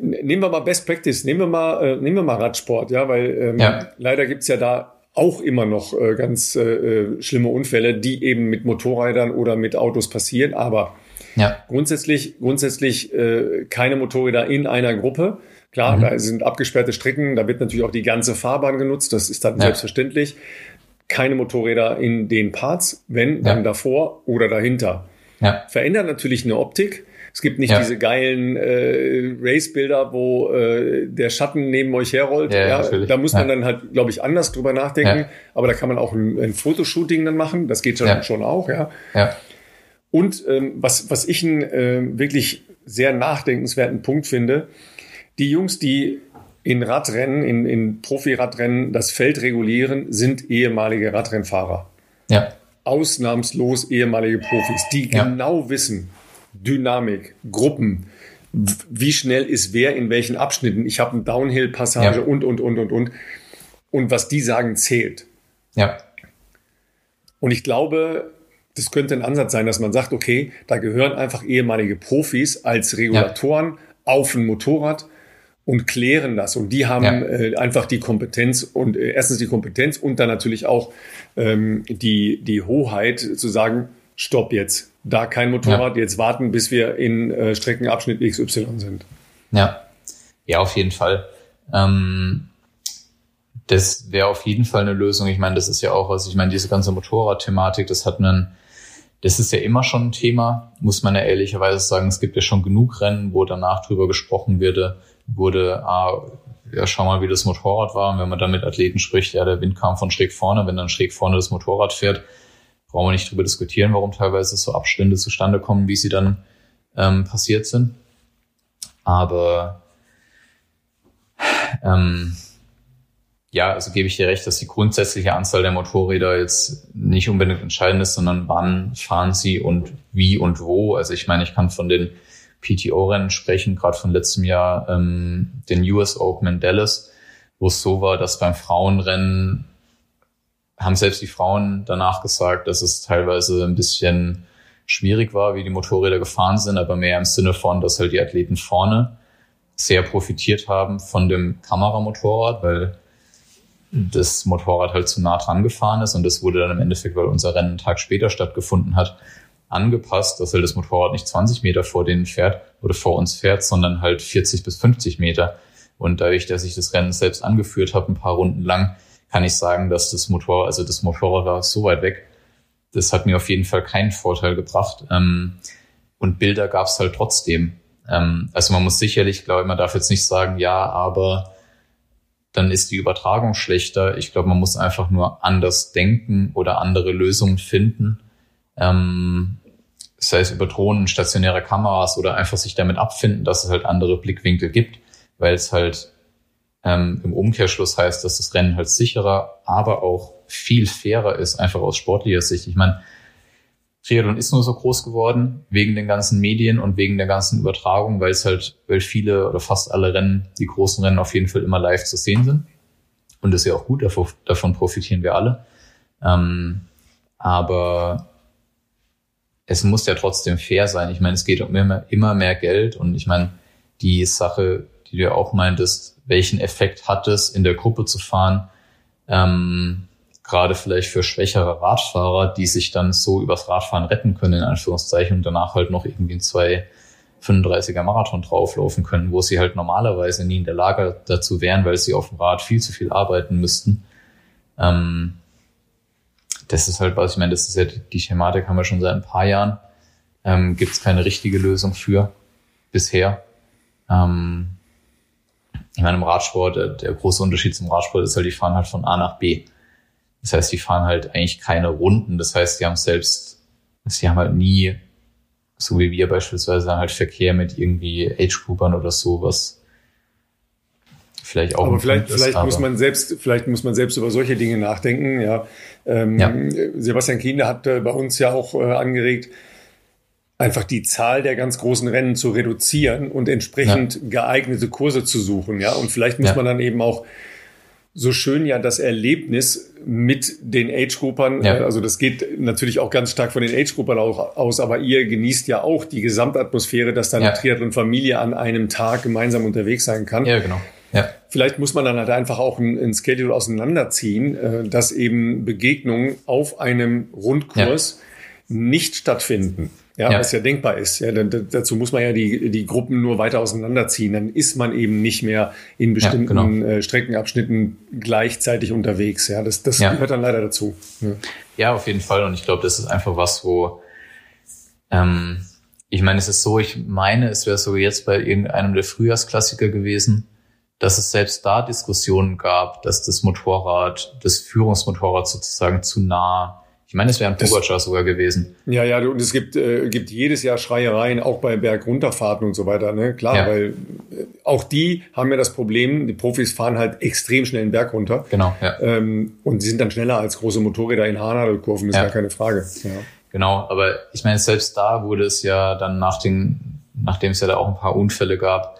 Speaker 1: nehmen wir mal Best Practice, nehmen wir mal, äh, nehmen wir mal Radsport, ja, weil ähm, leider gibt's ja da auch immer noch äh, ganz äh, äh, schlimme Unfälle, die eben mit Motorrädern oder mit Autos passieren. Aber Ja. Grundsätzlich, grundsätzlich äh, keine Motorräder in einer Gruppe. Klar, mhm. da sind abgesperrte Strecken, da wird natürlich auch die ganze Fahrbahn genutzt, das ist dann ja. selbstverständlich. Keine Motorräder in den Parts, wenn, dann davor oder dahinter. Ja. Verändert natürlich eine Optik. Es gibt nicht ja. diese geilen äh, Race-Bilder, wo äh, der Schatten neben euch herrollt. Ja, ja da muss man dann halt, glaube ich, anders drüber nachdenken. Aber da kann man auch ein, ein Fotoshooting dann machen. Das geht schon, schon auch, ja. Und ähm, was, was ich einen äh, wirklich sehr nachdenkenswerten Punkt finde, die Jungs, die in Radrennen, in, in Profi-Radrennen das Feld regulieren, sind ehemalige Radrennfahrer. Ja. Ausnahmslos ehemalige Profis, die ja. genau wissen, Dynamik, Gruppen, wie schnell ist wer in welchen Abschnitten. Ich habe eine Downhill-Passage ja. und, und, und, und, und. Und was die sagen, zählt. Ja. Und ich glaube, das könnte ein Ansatz sein, dass man sagt, okay, da gehören einfach ehemalige Profis als Regulatoren ja. auf ein Motorrad und klären das. Und die haben ja. äh, einfach die Kompetenz und äh, erstens die Kompetenz und dann natürlich auch ähm, die, die Hoheit zu sagen, stopp jetzt, da kein Motorrad, ja. jetzt warten, bis wir in äh, Streckenabschnitt XY sind.
Speaker 3: Ja, ja, auf jeden Fall. Ähm, das wäre auf jeden Fall eine Lösung. Ich meine, das ist ja auch was, ich meine, diese ganze Motorradthematik, das hat einen, das ist ja immer schon ein Thema, muss man ja ehrlicherweise sagen. Es gibt ja schon genug Rennen, wo danach drüber gesprochen wurde, wurde, ah, ja, schau mal, wie das Motorrad war. Und wenn man dann mit Athleten spricht, ja, der Wind kam von schräg vorne, wenn dann schräg vorne das Motorrad fährt, brauchen wir nicht drüber diskutieren, warum teilweise so Abstände zustande kommen, wie sie dann ähm, passiert sind. Aber ähm, ja, also gebe ich dir recht, dass die grundsätzliche Anzahl der Motorräder jetzt nicht unbedingt entscheidend ist, sondern wann fahren sie und wie und wo. Also ich meine, ich kann von den PTO-Rennen sprechen, gerade von letztem Jahr ähm, den US Open in Dallas, wo es so war, dass beim Frauenrennen haben selbst die Frauen danach gesagt, dass es teilweise ein bisschen schwierig war, wie die Motorräder gefahren sind, aber mehr im Sinne von, dass halt die Athleten vorne sehr profitiert haben von dem Kameramotorrad, weil das Motorrad halt zu nah dran gefahren ist und das wurde dann im Endeffekt, weil unser Rennen einen Tag später stattgefunden hat, angepasst, dass halt das Motorrad nicht 20 Meter vor denen fährt oder vor uns fährt, sondern halt 40 bis 50 Meter. Und dadurch, dass ich das Rennen selbst angeführt habe, ein paar Runden lang, kann ich sagen, dass das Motorrad, also das Motorrad war so weit weg, das hat mir auf jeden Fall keinen Vorteil gebracht. Ähm, und Bilder gab es halt trotzdem. Ähm, also man muss sicherlich, glaube ich, man darf jetzt nicht sagen, ja, aber dann ist die Übertragung schlechter. Ich glaube, man muss einfach nur anders denken oder andere Lösungen finden. Ähm, sei es über Drohnen, stationäre Kameras oder einfach sich damit abfinden, dass es halt andere Blickwinkel gibt, weil es halt ähm, im Umkehrschluss heißt, dass das Rennen halt sicherer, aber auch viel fairer ist, einfach aus sportlicher Sicht. Ich meine, Triathlon ist nur so groß geworden wegen den ganzen Medien und wegen der ganzen Übertragung, weil es halt, weil viele oder fast alle Rennen, die großen Rennen auf jeden Fall immer live zu sehen sind. Und das ist ja auch gut, davon profitieren wir alle. Ähm, aber es muss ja trotzdem fair sein. Ich meine, es geht um immer, immer mehr Geld und ich meine, die Sache, die du ja auch meintest, welchen Effekt hat es, in der Gruppe zu fahren, ähm, gerade vielleicht für schwächere Radfahrer, die sich dann so übers Radfahren retten können, in Anführungszeichen, und danach halt noch irgendwie ein 235er Marathon drauflaufen können, wo sie halt normalerweise nie in der Lage dazu wären, weil sie auf dem Rad viel zu viel arbeiten müssten. Ähm, das ist halt was, ich meine, das ist ja die, die Thematik haben wir schon seit ein paar Jahren. Ähm, Gibt es keine richtige Lösung für bisher. Ähm, ich meine, im Radsport, der, der große Unterschied zum Radsport ist halt, die fahren halt von A nach B. Das heißt, die fahren halt eigentlich keine Runden. Das heißt, die haben selbst, sie haben halt nie, so wie wir beispielsweise, halt Verkehr mit irgendwie Age-Groupern oder so, was vielleicht auch.
Speaker 1: Aber vielleicht, ist, vielleicht aber muss man selbst, vielleicht muss man selbst über solche Dinge nachdenken. Ja, ähm, ja. Sebastian Kinder hat äh, bei uns ja auch äh, angeregt, einfach die Zahl der ganz großen Rennen zu reduzieren und entsprechend ja. geeignete Kurse zu suchen. Ja, und vielleicht muss ja. man dann eben auch so schön ja das Erlebnis mit den Age-Groupern, ja. Äh, also das geht natürlich auch ganz stark von den Age-Groupern aus, aber ihr genießt ja auch die Gesamtatmosphäre, dass dann ja. Triathlon-Familie an einem Tag gemeinsam unterwegs sein kann.
Speaker 3: Ja, genau. Ja.
Speaker 1: Vielleicht muss man dann halt einfach auch ein, ein Schedule auseinanderziehen, äh, dass eben Begegnungen auf einem Rundkurs ja. nicht stattfinden. Ja, ja, was ja denkbar ist. Ja, dann, dazu muss man ja die, die Gruppen nur weiter auseinanderziehen. Dann ist man eben nicht mehr in bestimmten ja, genau. äh, Streckenabschnitten gleichzeitig unterwegs. Ja, das, das ja. gehört dann leider dazu.
Speaker 3: Ja. auf jeden Fall. Und ich glaube, das ist einfach was, wo ähm, ich meine, es ist so, ich meine, es wäre so jetzt bei irgendeinem der Frühjahrsklassiker gewesen, dass es selbst da Diskussionen gab, dass das Motorrad, das Führungsmotorrad sozusagen zu nah ich meine, es wäre ein Pogacar sogar gewesen.
Speaker 1: Ja, ja, und es gibt, äh, gibt jedes Jahr Schreiereien, auch bei Bergrunterfahrten und so weiter. Ne? Klar, ja. weil äh, auch die haben ja das Problem, die Profis fahren halt extrem schnell den Berg runter.
Speaker 3: Genau, ja.
Speaker 1: Ähm, und sie sind dann schneller als große Motorräder in Haarnadelkurven, ist ja. gar keine Frage. Ja.
Speaker 3: Genau, aber ich meine, selbst da wurde es ja dann nach den, nachdem es ja da auch ein paar Unfälle gab,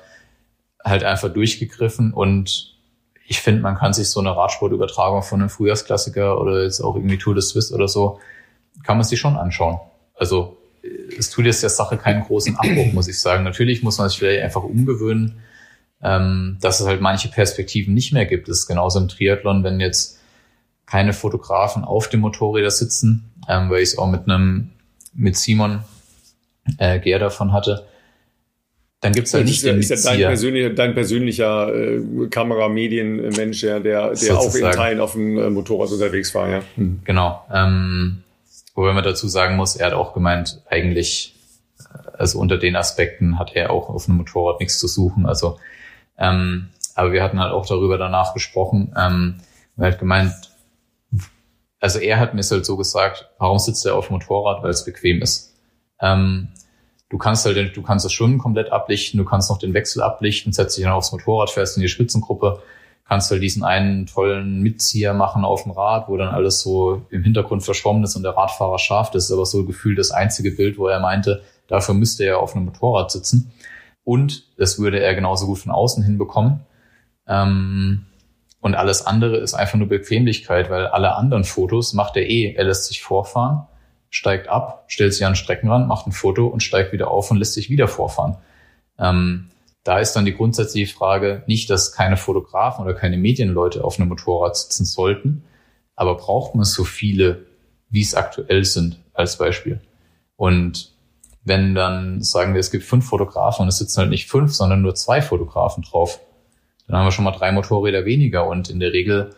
Speaker 3: halt einfach durchgegriffen und ich finde, man kann sich so eine Radsportübertragung von einem Frühjahrsklassiker oder jetzt auch irgendwie Tour de Suisse oder so, kann man sich schon anschauen. Also es tut jetzt der Sache keinen großen Abbruch, muss ich sagen. Natürlich muss man sich vielleicht einfach umgewöhnen, ähm, dass es halt manche Perspektiven nicht mehr gibt. Das ist genauso im Triathlon, wenn jetzt keine Fotografen auf dem Motorräder sitzen, ähm, weil ich es auch mit einem mit Simon äh, Gehr davon hatte, dann gibt's halt nicht
Speaker 1: den ist ja dein persönlicher, dein persönlicher äh, Kameramedienmensch, ja, der, der auch in Teilen auf dem äh, Motorrad unterwegs war. Ja.
Speaker 3: Mhm. Genau. Ähm, wobei man dazu sagen muss, er hat auch gemeint, eigentlich, äh, also unter den Aspekten hat er auch auf einem Motorrad nichts zu suchen. Also, ähm, aber wir hatten halt auch darüber danach gesprochen. Ähm, er hat gemeint, also er hat mir halt so gesagt, warum sitzt er auf dem Motorrad, weil es bequem ist. Ähm, Du kannst halt, du kannst das Schwimmen komplett ablichten, du kannst noch den Wechsel ablichten, setzt dich dann aufs Motorrad, fährst in die Spitzengruppe, kannst halt diesen einen tollen Mitzieher machen auf dem Rad, wo dann alles so im Hintergrund verschwommen ist und der Radfahrer scharf. Das ist aber so gefühlt das einzige Bild, wo er meinte, dafür müsste er auf einem Motorrad sitzen. Und das würde er genauso gut von außen hinbekommen. Ähm, und alles andere ist einfach nur Bequemlichkeit, weil alle anderen Fotos macht er eh. Er lässt sich vorfahren steigt ab, stellt sich an den Streckenrand, macht ein Foto und steigt wieder auf und lässt sich wieder vorfahren. Ähm, da ist dann die grundsätzliche Frage nicht, dass keine Fotografen oder keine Medienleute auf einem Motorrad sitzen sollten, aber braucht man so viele, wie es aktuell sind, als Beispiel. Und wenn dann sagen wir, es gibt fünf Fotografen und es sitzen halt nicht fünf, sondern nur zwei Fotografen drauf, dann haben wir schon mal drei Motorräder weniger und in der Regel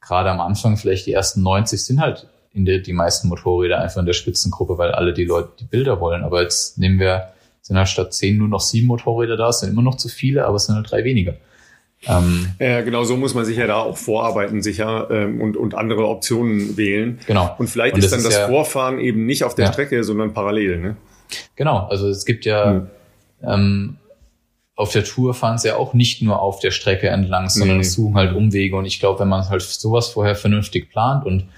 Speaker 3: gerade am Anfang vielleicht die ersten 90 sind halt in der, die meisten Motorräder einfach in der Spitzengruppe, weil alle die Leute die Bilder wollen. Aber jetzt nehmen wir, sind halt statt zehn nur noch sieben Motorräder da, es sind immer noch zu viele, aber es sind halt drei weniger.
Speaker 1: Ähm, ja, genau so muss man sich ja da auch vorarbeiten, sicher ähm, und, und andere Optionen wählen.
Speaker 3: Genau.
Speaker 1: Und vielleicht und ist dann ist das ja, Vorfahren eben nicht auf der ja. Strecke, sondern parallel. Ne?
Speaker 3: Genau, also es gibt ja hm. ähm, auf der Tour fahren sie ja auch nicht nur auf der Strecke entlang, sondern nee. suchen halt Umwege. Und ich glaube, wenn man halt sowas vorher vernünftig plant und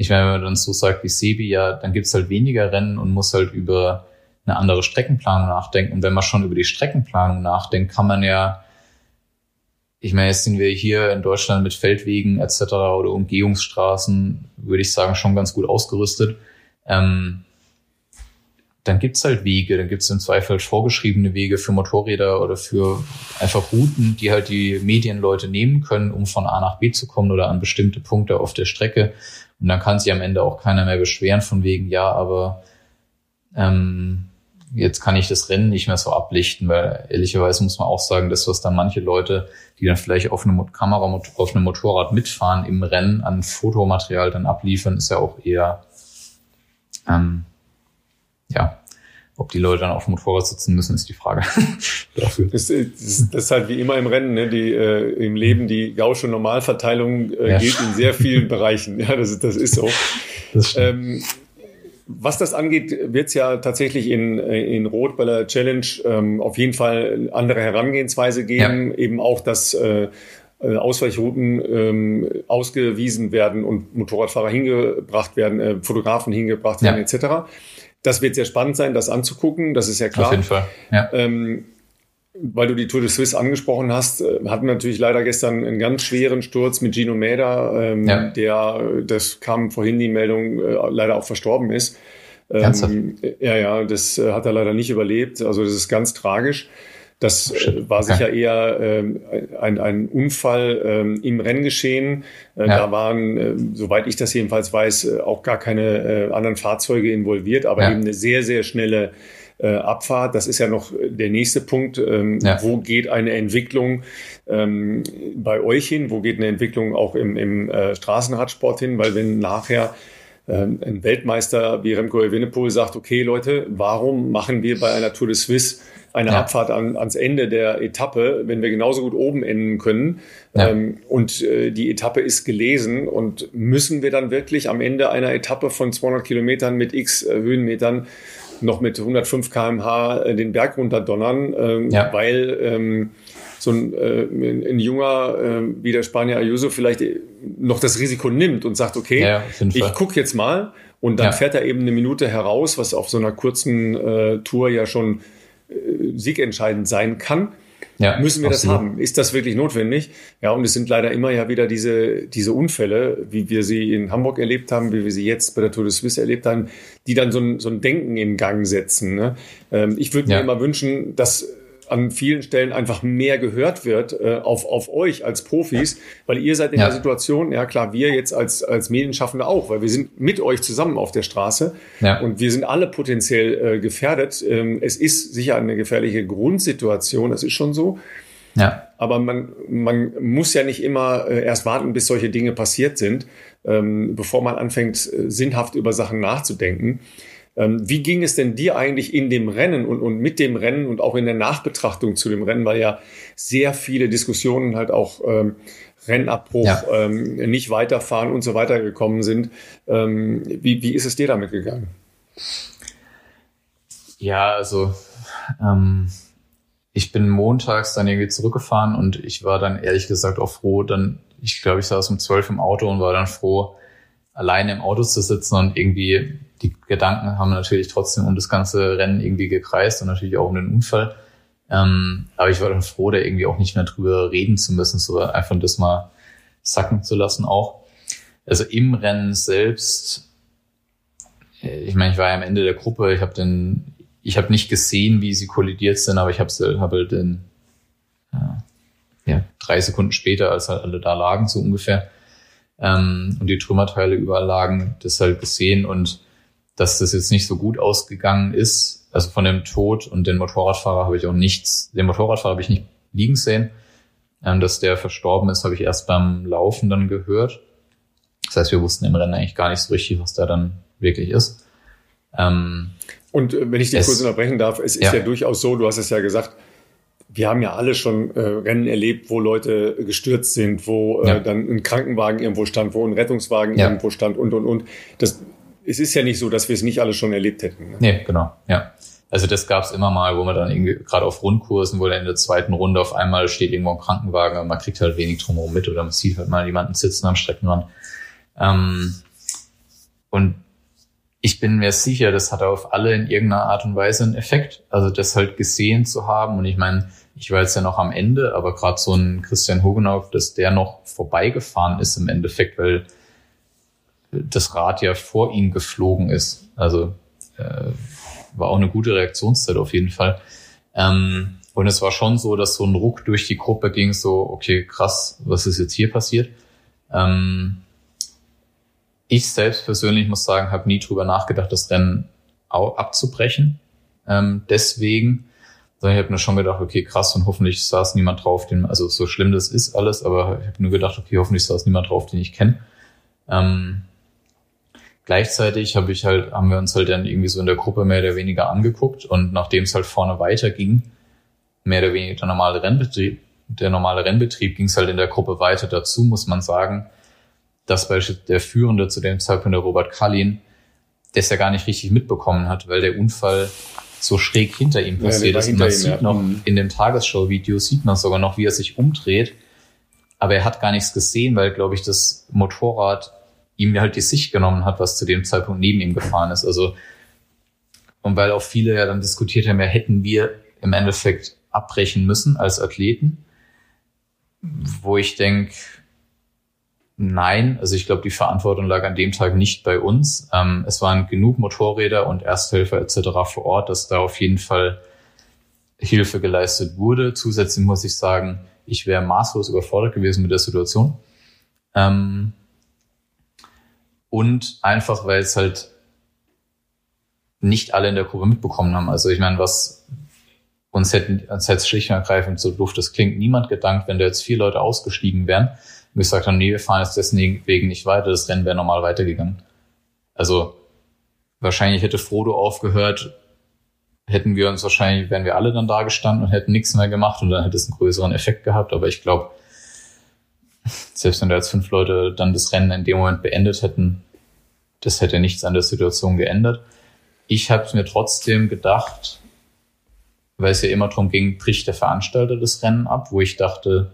Speaker 3: ich meine, wenn man dann so sagt wie Sebi, ja, dann gibt's halt weniger Rennen und muss halt über eine andere Streckenplanung nachdenken. Und wenn man schon über die Streckenplanung nachdenkt, kann man ja, ich meine, jetzt sind wir hier in Deutschland mit Feldwegen etc. oder Umgehungsstraßen, würde ich sagen, schon ganz gut ausgerüstet. Ähm, dann gibt's halt Wege, dann gibt's im Zweifel vorgeschriebene Wege für Motorräder oder für einfach Routen, die halt die Medienleute nehmen können, um von A nach B zu kommen oder an bestimmte Punkte auf der Strecke. Und dann kann sich am Ende auch keiner mehr beschweren von wegen, ja, aber ähm, jetzt kann ich das Rennen nicht mehr so ablichten, weil ehrlicherweise muss man auch sagen, dass was dann manche Leute, die dann vielleicht auf eine Kamera, auf einem Motorrad mitfahren im Rennen an Fotomaterial dann abliefern, ist ja auch eher, ähm, ja, ob die Leute dann auf dem Motorrad sitzen müssen, ist die Frage
Speaker 1: dafür. Das, das, ist halt wie immer im Rennen, ne? die, äh, im Leben, die Gausche Normalverteilung äh, ja. gilt in sehr vielen Bereichen. Ja, das, das ist so. Das ähm, was das angeht, wird es ja tatsächlich in, in Rot bei der Challenge ähm, auf jeden Fall andere Herangehensweise geben. Ja. Eben auch, dass äh, äh, Ausweichrouten ähm, ausgewiesen werden und Motorradfahrer hingebracht werden, äh, Fotografen hingebracht werden, ja. etc. Das wird sehr spannend sein, das anzugucken, das ist ja klar.
Speaker 3: Auf jeden Fall. Ja.
Speaker 1: Ähm, weil du die Tour de Suisse angesprochen hast, äh, hatten wir natürlich leider gestern einen ganz schweren Sturz mit Gino Mäder, ähm, ja. der, das kam vorhin die Meldung, äh, leider auch verstorben ist. Ähm, ja, ja, das äh, hat er leider nicht überlebt. Also das ist ganz tragisch. Das äh, war sicher eher ähm, ein, ein Unfall ähm, im Renngeschehen. Äh,
Speaker 3: Ja.
Speaker 1: Da waren, äh, soweit ich das jedenfalls weiß, äh, auch gar keine äh, anderen Fahrzeuge involviert, aber
Speaker 3: Ja.
Speaker 1: eben eine sehr, sehr schnelle äh, Abfahrt. Das ist ja noch der nächste Punkt. Ähm,
Speaker 3: Ja.
Speaker 1: Wo geht eine Entwicklung ähm, bei euch hin? Wo geht eine Entwicklung auch im, im äh, Straßenradsport hin? Weil wenn nachher ähm, ein Weltmeister wie Remco Evenepoel sagt, okay Leute, warum machen wir bei einer Tour de Suisse eine
Speaker 3: Ja.
Speaker 1: Abfahrt an, ans Ende der Etappe, wenn wir genauso gut oben enden können
Speaker 3: Ja.
Speaker 1: ähm, und äh, die Etappe ist gelesen und müssen wir dann wirklich am Ende einer Etappe von 200 Kilometern mit x äh, Höhenmetern noch mit 105 km/h äh, den Berg runterdonnern, ähm,
Speaker 3: Ja.
Speaker 1: weil ähm, so ein, äh, ein, junger äh, wie der Spanier Ayuso vielleicht äh, noch das Risiko nimmt und sagt, okay,
Speaker 3: Ja,
Speaker 1: ich gucke jetzt mal und dann
Speaker 3: Ja.
Speaker 1: fährt er eben eine Minute heraus, was auf so einer kurzen äh, Tour ja schon siegentscheidend sein kann.
Speaker 3: Ja,
Speaker 1: Müssen wir das
Speaker 3: absolut.
Speaker 1: haben? Ist das wirklich notwendig? Ja, und es sind leider immer ja wieder diese, diese Unfälle, wie wir sie in Hamburg erlebt haben, wie wir sie jetzt bei der Tour de Suisse erlebt haben, die dann so ein, so ein Denken in Gang setzen. Ne? Ähm, ich würde
Speaker 3: Ja.
Speaker 1: mir immer wünschen, dass an vielen Stellen einfach mehr gehört wird äh, auf, auf euch als Profis, weil ihr seid in
Speaker 3: Ja.
Speaker 1: der Situation, ja klar, wir jetzt als, als Medienschaffende auch, weil wir sind mit euch zusammen auf der Straße
Speaker 3: Ja.
Speaker 1: und wir sind alle potenziell äh, gefährdet. Ähm, es ist sicher eine gefährliche Grundsituation, das ist schon so.
Speaker 3: Ja,
Speaker 1: Aber man, man muss ja nicht immer äh, erst warten, bis solche Dinge passiert sind, ähm, bevor man anfängt, äh, sinnhaft über Sachen nachzudenken. Ähm, wie ging es denn dir eigentlich in dem Rennen und, und mit dem Rennen und auch in der Nachbetrachtung zu dem Rennen, weil ja sehr viele Diskussionen halt auch ähm, Rennabbruch,
Speaker 3: Ja.
Speaker 1: ähm, nicht weiterfahren und so weiter gekommen sind. Ähm, wie, wie ist es dir damit gegangen?
Speaker 3: Ja, also ähm, ich bin montags dann irgendwie zurückgefahren und ich war dann ehrlich gesagt auch froh, dann, ich glaube, ich saß um zwölf im Auto und war dann froh, alleine im Auto zu sitzen und irgendwie die Gedanken haben natürlich trotzdem um das ganze Rennen irgendwie gekreist und natürlich auch um den Unfall. Ähm, aber ich war dann froh, da irgendwie auch nicht mehr drüber reden zu müssen, so einfach das mal sacken zu lassen auch. Also im Rennen selbst, äh, ich meine, ich war ja am Ende der Gruppe, ich habe den, ich habe nicht gesehen, wie sie kollidiert sind, aber ich habe hab halt den, ja, ja, drei Sekunden später, als halt alle da lagen, so ungefähr, ähm, und die Trümmerteile überall lagen, das halt gesehen und dass das jetzt nicht so gut ausgegangen ist. Also von dem Tod und den Motorradfahrer habe ich auch nichts, den Motorradfahrer habe ich nicht liegen sehen. Ähm, dass der verstorben ist, habe ich erst beim Laufen dann gehört. Das heißt, wir wussten im Rennen eigentlich gar nicht so richtig, was da dann wirklich ist. Ähm,
Speaker 1: Und äh, wenn ich dich kurz unterbrechen darf, es ist
Speaker 3: Ja.
Speaker 1: ja. durchaus so, du hast es ja gesagt, wir haben ja alle schon äh, Rennen erlebt, wo Leute gestürzt sind, wo äh,
Speaker 3: Ja.
Speaker 1: dann ein Krankenwagen irgendwo stand, wo ein Rettungswagen
Speaker 3: Ja.
Speaker 1: irgendwo stand und, und, und. Das, es ist ja nicht so, dass wir es nicht alle schon erlebt hätten. Ne?
Speaker 3: Nee, genau, ja. Also das gab's immer mal, wo man dann irgendwie, gerade auf Rundkursen, wo dann in der zweiten Runde auf einmal steht irgendwo ein Krankenwagen, aber man kriegt halt wenig drumherum mit oder man sieht halt mal jemanden sitzen am Streckenrand. Ähm, und ich bin mir sicher, das hat auf alle in irgendeiner Art und Weise einen Effekt. Also das halt gesehen zu haben. Und ich meine, ich war jetzt ja noch am Ende, aber gerade so ein Christian Hugenau, dass der noch vorbeigefahren ist im Endeffekt, weil das Rad ja vor ihm geflogen ist. Also äh, war auch eine gute Reaktionszeit auf jeden Fall. Ähm, und es war schon so, dass so ein Ruck durch die Gruppe ging, so, okay, krass, was ist jetzt hier passiert? Ähm, ich selbst persönlich muss sagen, habe nie drüber nachgedacht, das Rennen abzubrechen. Ähm, deswegen, sondern ich habe mir schon gedacht, okay, krass, und hoffentlich saß niemand drauf, den, also so schlimm das ist alles, aber ich habe nur gedacht, okay, hoffentlich saß niemand drauf, den ich kenne. Ähm, gleichzeitig habe ich halt, haben wir uns halt dann irgendwie so in der Gruppe mehr oder weniger angeguckt und nachdem es halt vorne weiterging, mehr oder weniger der normale Rennbetrieb, der normale Rennbetrieb ging es halt in der Gruppe weiter. Dazu muss man sagen, dass beispielsweise der Führende zu dem Zeitpunkt, der Robert Kallin, das ja gar nicht richtig mitbekommen hat, weil der Unfall so schräg hinter ihm passiert
Speaker 1: war
Speaker 3: ist. Und man sieht
Speaker 1: ja.
Speaker 3: noch,
Speaker 1: Mhm.
Speaker 3: in dem Tagesschau-Video sieht man sogar noch, wie er sich umdreht. Aber er hat gar nichts gesehen, weil, glaube ich, das Motorrad ihm halt die Sicht genommen hat, was zu dem Zeitpunkt neben ihm gefahren ist. Also, und weil auch viele ja dann diskutiert haben, ja, hätten wir im Endeffekt abbrechen müssen als Athleten, wo ich denke, nein, also ich glaube, die Verantwortung lag an dem Tag nicht bei uns. Ähm, es waren genug Motorräder und Ersthelfer etc. vor Ort, dass da auf jeden Fall Hilfe geleistet wurde. Zusätzlich muss ich sagen, ich wäre maßlos überfordert gewesen mit der Situation. Ähm, und einfach, weil es halt nicht alle in der Gruppe mitbekommen haben. Also ich meine, was uns hätten, uns hätte schlicht und ergreifend so doof das klingt, niemand gedankt, wenn da jetzt vier Leute ausgestiegen wären und gesagt haben, nee, wir fahren jetzt deswegen nicht weiter, das Rennen wäre normal weitergegangen. Also wahrscheinlich hätte Frodo aufgehört, hätten wir uns wahrscheinlich, wären wir alle dann da gestanden und hätten nichts mehr gemacht und dann hätte es einen größeren Effekt gehabt. Aber ich glaube, selbst wenn da jetzt fünf Leute dann das Rennen in dem Moment beendet hätten, das hätte nichts an der Situation geändert. Ich habe mir trotzdem gedacht, weil es ja immer darum ging, bricht der Veranstalter das Rennen ab, wo ich dachte,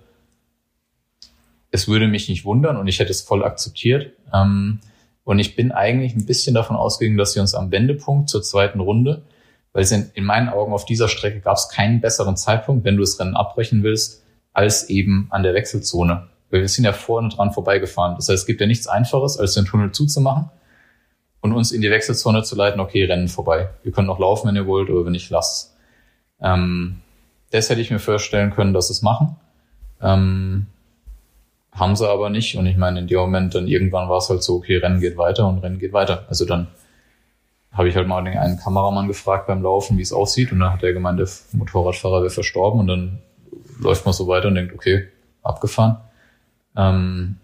Speaker 3: es würde mich nicht wundern und ich hätte es voll akzeptiert. Ähm, und ich bin eigentlich ein bisschen davon ausgegangen, dass wir uns am Wendepunkt zur zweiten Runde, weil es in, in meinen Augen auf dieser Strecke gab es keinen besseren Zeitpunkt, wenn du das Rennen abbrechen willst, als eben an der Wechselzone. Weil wir sind ja vorne dran vorbeigefahren. Das heißt, es gibt ja nichts Einfaches, als den Tunnel zuzumachen und uns in die Wechselzone zu leiten, okay, Rennen vorbei. Ihr könnt noch laufen, wenn ihr wollt, oder wenn nicht, lasst. Ähm, das hätte ich mir vorstellen können, dass sie es machen. Ähm, haben sie aber nicht. Und ich meine, in dem Moment dann irgendwann war es halt so, okay, Rennen geht weiter und Rennen geht weiter. Also dann habe ich halt mal den einen Kameramann gefragt beim Laufen, wie es aussieht. Und dann hat er gemeint, der Motorradfahrer wäre verstorben. Und dann läuft man so weiter und denkt, okay, abgefahren. Ähm,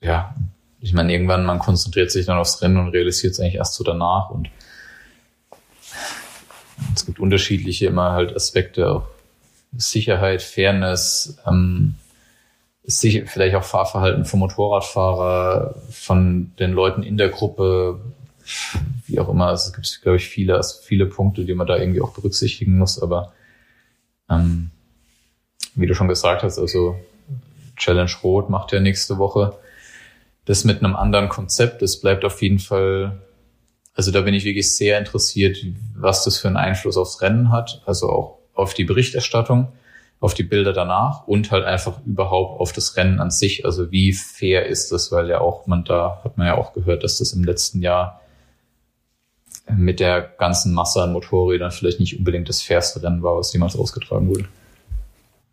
Speaker 3: ja, ich meine, irgendwann, man konzentriert sich dann aufs Rennen und realisiert es eigentlich erst so danach und es gibt unterschiedliche immer halt Aspekte, auch Sicherheit, Fairness, ähm, sicher, vielleicht auch Fahrverhalten vom Motorradfahrer, von den Leuten in der Gruppe, wie auch immer. Also es gibt, glaube ich, viele, viele Punkte, die man da irgendwie auch berücksichtigen muss, aber ähm, wie du schon gesagt hast, also Challenge Rot macht ja nächste Woche das mit einem anderen Konzept. Es bleibt auf jeden Fall, also da bin ich wirklich sehr interessiert, was das für einen Einfluss aufs Rennen hat, also auch auf die Berichterstattung, auf die Bilder danach und halt einfach überhaupt auf das Rennen an sich. Also wie fair ist das, weil ja auch man da hat man ja auch gehört, dass das im letzten Jahr mit der ganzen Masse an Motorrädern vielleicht nicht unbedingt das fairste Rennen war, was jemals ausgetragen wurde.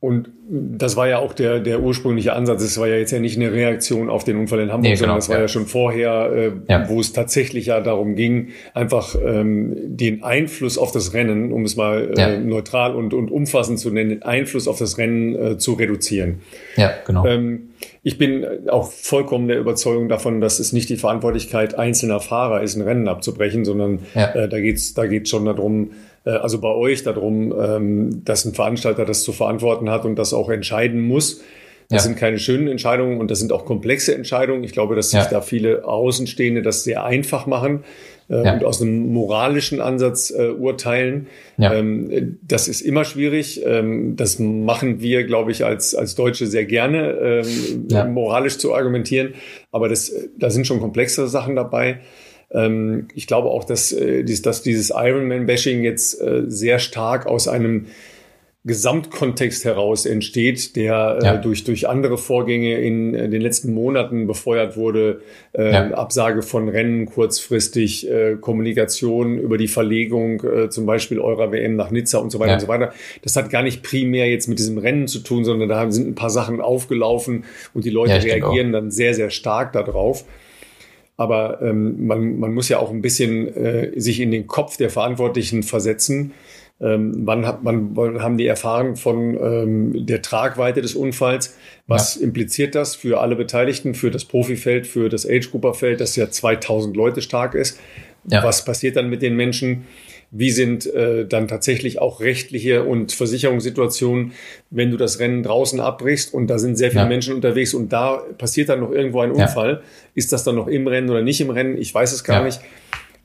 Speaker 1: Und das war ja auch der, der ursprüngliche Ansatz. Es war ja jetzt ja nicht eine Reaktion auf den Unfall in Hamburg, nee, genau, sondern das war ja, ja schon vorher, äh, ja. wo es tatsächlich ja darum ging, einfach ähm, den Einfluss auf das Rennen, um es mal äh, ja. neutral und, und umfassend zu nennen, den Einfluss auf das Rennen äh, zu reduzieren.
Speaker 3: Ja, genau.
Speaker 1: Ähm, ich bin auch vollkommen der Überzeugung davon, dass es nicht die Verantwortlichkeit einzelner Fahrer ist, ein Rennen abzubrechen, sondern äh, da geht's da geht's schon darum, also bei euch darum, ähm, dass ein Veranstalter das zu verantworten hat und das auch entscheiden muss. Das ja. sind keine schönen Entscheidungen und das sind auch komplexe Entscheidungen. Ich glaube, dass sich ja. da viele Außenstehende das sehr einfach machen äh, ja. und aus einem moralischen Ansatz äh, urteilen. Ähm, das ist immer schwierig. Ähm, das machen wir, glaube ich, als, als Deutsche sehr gerne, ähm, moralisch zu argumentieren. Aber das, da sind schon komplexere Sachen dabei. Ähm, ich glaube auch, dass, äh, dass dieses Ironman-Bashing jetzt äh, sehr stark aus einem Gesamtkontext heraus entsteht, der äh, ja. äh, durch, durch andere Vorgänge in äh, den letzten Monaten befeuert wurde. Äh, ja. Absage von Rennen kurzfristig, äh, Kommunikation über die Verlegung äh, zum Beispiel eurer WM nach Nizza und so weiter ja. und so weiter. Das hat gar nicht primär jetzt mit diesem Rennen zu tun, sondern da sind ein paar Sachen aufgelaufen und die Leute reagieren dann sehr, sehr stark darauf. Aber ähm, man, man muss ja auch ein bisschen äh, sich in den Kopf der Verantwortlichen versetzen. Ähm, wann, hat, man, wann haben die erfahren von ähm, der Tragweite des Unfalls? Was ja. impliziert das für alle Beteiligten, für das Profifeld, für das Age-Grupper-Feld, das ja 2000 Leute stark ist? Ja. Was passiert dann mit den Menschen? Wie sind äh, dann tatsächlich auch rechtliche und Versicherungssituationen, wenn du das Rennen draußen abbrichst und da sind sehr viele ja. Menschen unterwegs und da passiert dann noch irgendwo ein Unfall? Ja. Ist das dann noch im Rennen oder nicht im Rennen? Ich weiß es gar ja. nicht.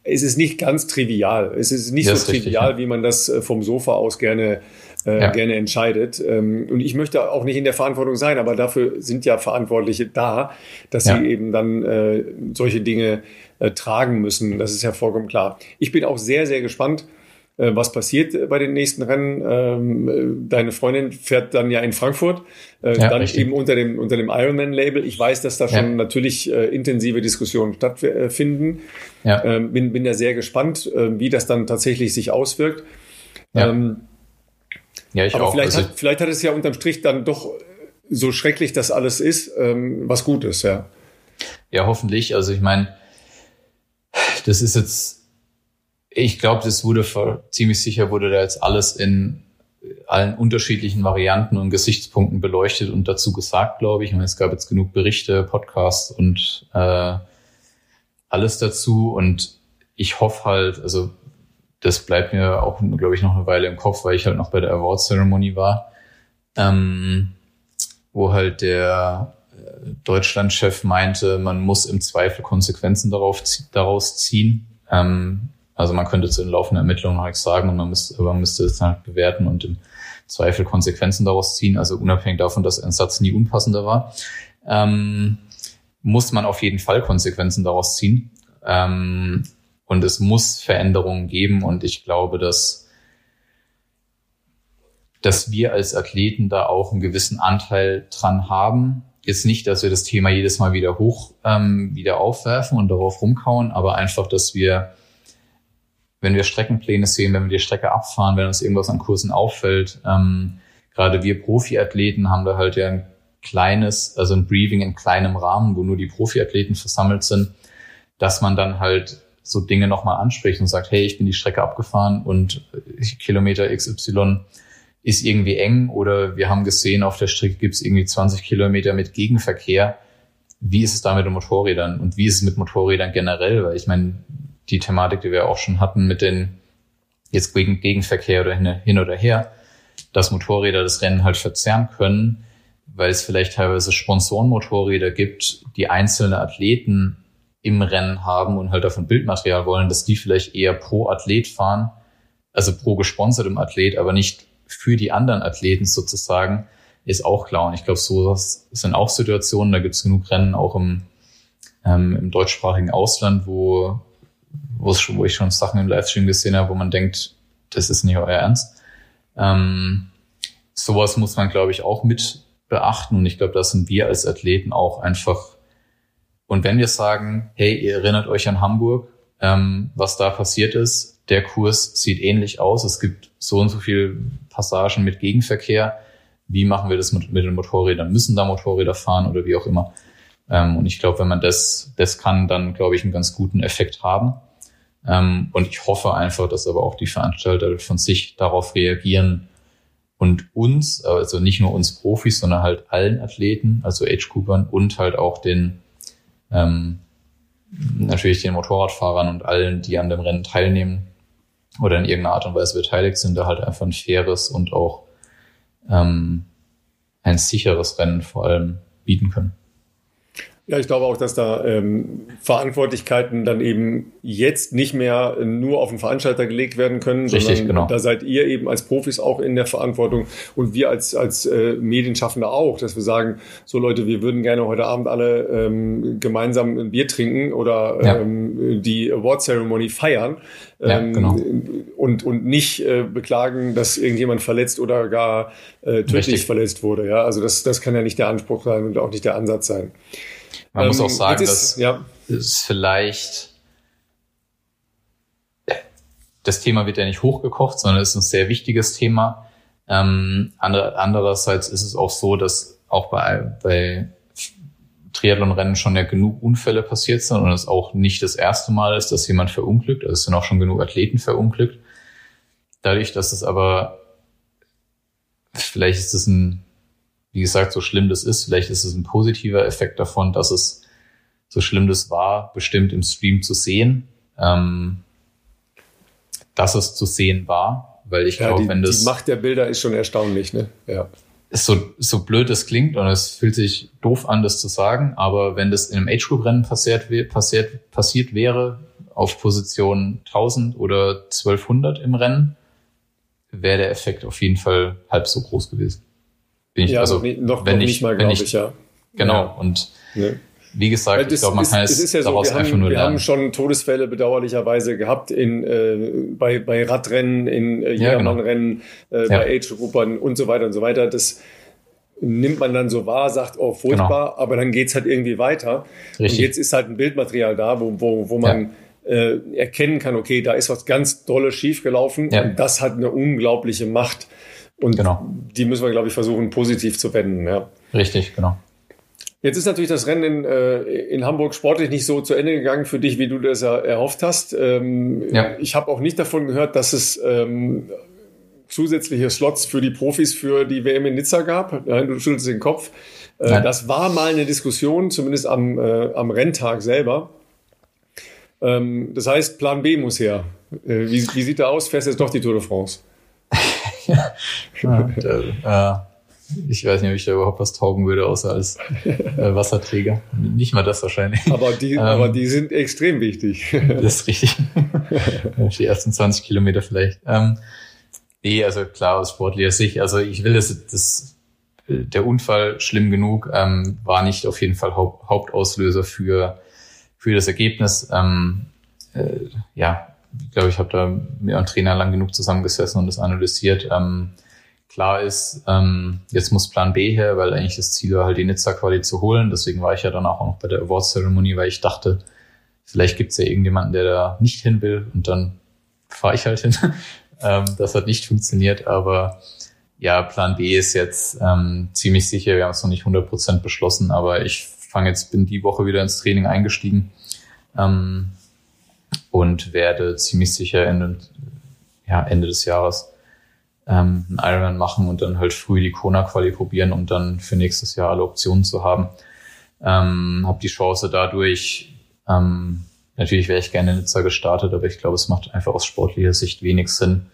Speaker 1: Es ist nicht ganz trivial. Es ist nicht das so ist trivial, richtig, wie man das äh, vom Sofa aus gerne äh, ja. gerne entscheidet. Ähm, und ich möchte auch nicht in der Verantwortung sein, aber dafür sind ja Verantwortliche da, dass ja. sie eben dann äh, solche Dinge äh, tragen müssen. Das ist ja vollkommen klar. Ich bin auch sehr, sehr gespannt, äh, was passiert bei den nächsten Rennen. Ähm, äh, deine Freundin fährt dann ja in Frankfurt, ja, dann richtig. eben unter dem, unter dem Ironman-Label. Ich weiß, dass da schon ja. natürlich intensive Diskussionen stattfinden. Ja. Ähm, bin, bin da sehr gespannt, wie das dann tatsächlich sich auswirkt. Ähm,
Speaker 3: Ja, ich
Speaker 1: aber
Speaker 3: auch.
Speaker 1: vielleicht,
Speaker 3: Also,
Speaker 1: hat, vielleicht hat es ja unterm Strich dann doch so schrecklich das alles ist, ähm, was gut ist, ja.
Speaker 3: Ja, hoffentlich. Also ich meine, das ist jetzt, ich glaube, das wurde ver- ziemlich sicher wurde da jetzt alles in allen unterschiedlichen Varianten und Gesichtspunkten beleuchtet und dazu gesagt, glaube ich. Meine, es gab jetzt genug Berichte, Podcasts und äh, alles dazu. Und ich hoffe halt, also das bleibt mir auch, glaube ich, noch eine Weile im Kopf, weil ich halt noch bei der Award Ceremony war, ähm, wo halt der Deutschlandchef meinte, man muss im Zweifel Konsequenzen darauf, daraus ziehen. Ähm, also man könnte zu den laufenden Ermittlungen noch nichts sagen und man müsste, man müsste es dann bewerten und im Zweifel Konsequenzen daraus ziehen. Also unabhängig davon, dass ein Satz nie unpassender war, ähm, muss man auf jeden Fall Konsequenzen daraus ziehen. Ähm, und es muss Veränderungen geben und ich glaube, dass dass wir als Athleten da auch einen gewissen Anteil dran haben. Jetzt nicht, dass wir das Thema jedes Mal wieder hoch ähm, wieder aufwerfen und darauf rumkauen, aber einfach, dass wir, wenn wir Streckenpläne sehen, wenn wir die Strecke abfahren, wenn uns irgendwas an Kursen auffällt, ähm, gerade wir Profiathleten haben da halt ja ein kleines, also ein Briefing in kleinem Rahmen, wo nur die Profiathleten versammelt sind, dass man dann halt so Dinge nochmal anspricht und sagt, hey, ich bin die Strecke abgefahren und Kilometer XY ist irgendwie eng oder wir haben gesehen, auf der Strecke gibt es irgendwie 20 Kilometer mit Gegenverkehr. Wie ist es da mit den Motorrädern und wie ist es mit Motorrädern generell? Weil ich meine, die Thematik, die wir auch schon hatten mit den jetzt gegen Gegenverkehr oder hin, hin oder her, dass Motorräder das Rennen halt verzerren können, weil es vielleicht teilweise Sponsorenmotorräder gibt, die einzelne Athleten im Rennen haben und halt davon Bildmaterial wollen, dass die vielleicht eher pro Athlet fahren, also pro gesponsertem Athlet, aber nicht für die anderen Athleten sozusagen, ist auch klar. Und ich glaube, so sind auch Situationen, da gibt es genug Rennen auch im, ähm, im deutschsprachigen Ausland, wo, wo, ich schon Sachen im Livestream gesehen habe, wo man denkt, das ist nicht euer Ernst. Ähm, sowas muss man, glaube ich, auch mit beachten. Und ich glaube, da sind wir als Athleten auch einfach. Und wenn wir sagen, hey, ihr erinnert euch an Hamburg, ähm, was da passiert ist, der Kurs sieht ähnlich aus. Es gibt so und so viele Passagen mit Gegenverkehr. Wie machen wir das mit, mit den Motorrädern? Müssen da Motorräder fahren oder wie auch immer? Ähm, und ich glaube, wenn man das, das kann, dann glaube ich einen ganz guten Effekt haben. Ähm, und ich hoffe einfach, dass aber auch die Veranstalter von sich darauf reagieren und uns, also nicht nur uns Profis, sondern halt allen Athleten, also Age-Groupern und halt auch den, ähm, natürlich den Motorradfahrern und allen, die an dem Rennen teilnehmen, oder in irgendeiner Art und Weise beteiligt sind, da halt einfach ein faires und auch ähm, ein sicheres Rennen vor allem bieten können.
Speaker 1: Ja, ich glaube auch, dass da ähm, Verantwortlichkeiten dann eben jetzt nicht mehr nur auf den Veranstalter gelegt werden können,
Speaker 3: Richtig,
Speaker 1: sondern
Speaker 3: genau.
Speaker 1: da seid ihr eben als Profis auch in der Verantwortung und wir als, als äh, Medienschaffende auch, dass wir sagen, so Leute, wir würden gerne heute Abend alle ähm, gemeinsam ein Bier trinken oder
Speaker 3: Ja.
Speaker 1: ähm, die Award Ceremony feiern
Speaker 3: Ja,
Speaker 1: ähm,
Speaker 3: genau.
Speaker 1: und, und nicht äh, beklagen, dass irgendjemand verletzt oder gar äh, tödlich
Speaker 3: Richtig.
Speaker 1: verletzt wurde. Ja, also das, das kann ja nicht der Anspruch sein und auch nicht der Ansatz sein.
Speaker 3: Man muss
Speaker 1: Ähm,
Speaker 3: auch sagen,
Speaker 1: jetzt
Speaker 3: dass
Speaker 1: ja,
Speaker 3: es vielleicht das Thema wird ja nicht hochgekocht, sondern es ist ein sehr wichtiges Thema. Ähm, andere, andererseits ist es auch so, dass auch bei, bei Triathlonrennen schon ja genug Unfälle passiert sind und es auch nicht das erste Mal ist, dass jemand verunglückt. Also es sind auch schon genug Athleten verunglückt. Dadurch, dass es aber vielleicht ist es ein, wie gesagt, so schlimm das ist, vielleicht ist es ein positiver Effekt davon, dass es so schlimm das war, bestimmt im Stream zu sehen, ähm, dass es zu sehen war, weil ich
Speaker 1: ja
Speaker 3: glaube, wenn das
Speaker 1: die Macht der Bilder ist schon erstaunlich, ne? Ja.
Speaker 3: ist so, so blöd es klingt und es fühlt sich doof an, das zu sagen, aber wenn das in einem Age-Group-Rennen passiert, passiert, passiert wäre, auf Position 1000 oder 1200 im Rennen, wäre der Effekt auf jeden Fall halb so groß gewesen. Bin ich,
Speaker 1: Ja,
Speaker 3: also,
Speaker 1: noch, nicht, noch,
Speaker 3: wenn
Speaker 1: noch
Speaker 3: ich-
Speaker 1: mal, glaube
Speaker 3: ich-
Speaker 1: ich, ja.
Speaker 3: genau.
Speaker 1: Ja.
Speaker 3: Und
Speaker 1: Ne?
Speaker 3: wie gesagt,
Speaker 1: Das
Speaker 3: ich glaube, man
Speaker 1: ist-
Speaker 3: kann
Speaker 1: es
Speaker 3: es
Speaker 1: ja so,
Speaker 3: daraus
Speaker 1: wir,
Speaker 3: einfach
Speaker 1: haben,
Speaker 3: nur
Speaker 1: wir haben
Speaker 3: lernen.
Speaker 1: schon Todesfälle bedauerlicherweise gehabt in, äh, bei, bei Radrennen, in äh,
Speaker 3: Ja, genau.
Speaker 1: Jedermannrennen, äh,
Speaker 3: Ja.
Speaker 1: bei Age-Gruppern und so weiter und so weiter. Das nimmt man dann so wahr, sagt, oh, furchtbar, aber dann geht's halt irgendwie weiter. Und
Speaker 3: Genau. Richtig.
Speaker 1: jetzt ist halt ein Bildmaterial da, wo, wo, wo man äh, erkennen kann, okay, da ist was ganz Dolles schiefgelaufen
Speaker 3: Ja.
Speaker 1: und das hat eine unglaubliche Macht. Und
Speaker 3: Genau.
Speaker 1: die müssen wir, glaube ich, versuchen, positiv zu wenden. Ja.
Speaker 3: Richtig, genau.
Speaker 1: Jetzt ist natürlich das Rennen in, äh, in Hamburg sportlich nicht so zu Ende gegangen für dich, wie du das erhofft hast. Ähm,
Speaker 3: Ja.
Speaker 1: Ich habe auch nicht davon gehört, dass es ähm, zusätzliche Slots für die Profis für die WM in Nizza gab. Nein, du schüttelst den Kopf. Äh, das war mal eine Diskussion, zumindest am, äh, am Renntag selber. Ähm, das heißt, Plan B muss her. Äh, wie, wie sieht der aus? Fährst jetzt doch die Tour de France?
Speaker 3: Ja, da, äh, ich weiß nicht, ob ich da überhaupt was taugen würde, außer als äh, Wasserträger. Nicht mal das wahrscheinlich.
Speaker 1: Aber die,
Speaker 3: Ähm.
Speaker 1: aber die sind extrem wichtig.
Speaker 3: Das ist richtig. die ersten 20 Kilometer vielleicht. Ähm, nee, also klar, aus sportlicher Sicht. Also ich will das, das der Unfall schlimm genug, ähm, war nicht auf jeden Fall Haupt, Hauptauslöser für, für das Ergebnis. Ähm, äh, ja, ich glaube, ich habe da mit einem Trainer lang genug zusammengesessen und das analysiert. Ähm, klar ist, ähm, jetzt muss Plan B her, weil eigentlich das Ziel war halt die Nizza-Quali zu holen. Deswegen war ich ja dann auch noch bei der Awards-Zeremonie, weil ich dachte, vielleicht gibt's ja irgendjemanden, der da nicht hin will und dann fahre ich halt hin. ähm, das hat nicht funktioniert, aber ja, Plan B ist jetzt ähm, ziemlich sicher. Wir haben es noch nicht 100% beschlossen, aber ich fange jetzt, bin die Woche wieder ins Training eingestiegen ähm, und werde ziemlich sicher Ende, ja, Ende des Jahres ähm, einen Ironman machen und dann halt früh die Kona-Quali probieren, um dann für nächstes Jahr alle Optionen zu haben. Ähm, habe die Chance dadurch, ähm, natürlich wäre ich gerne in Nizza gestartet, aber ich glaube, es macht einfach aus sportlicher Sicht wenig Sinn.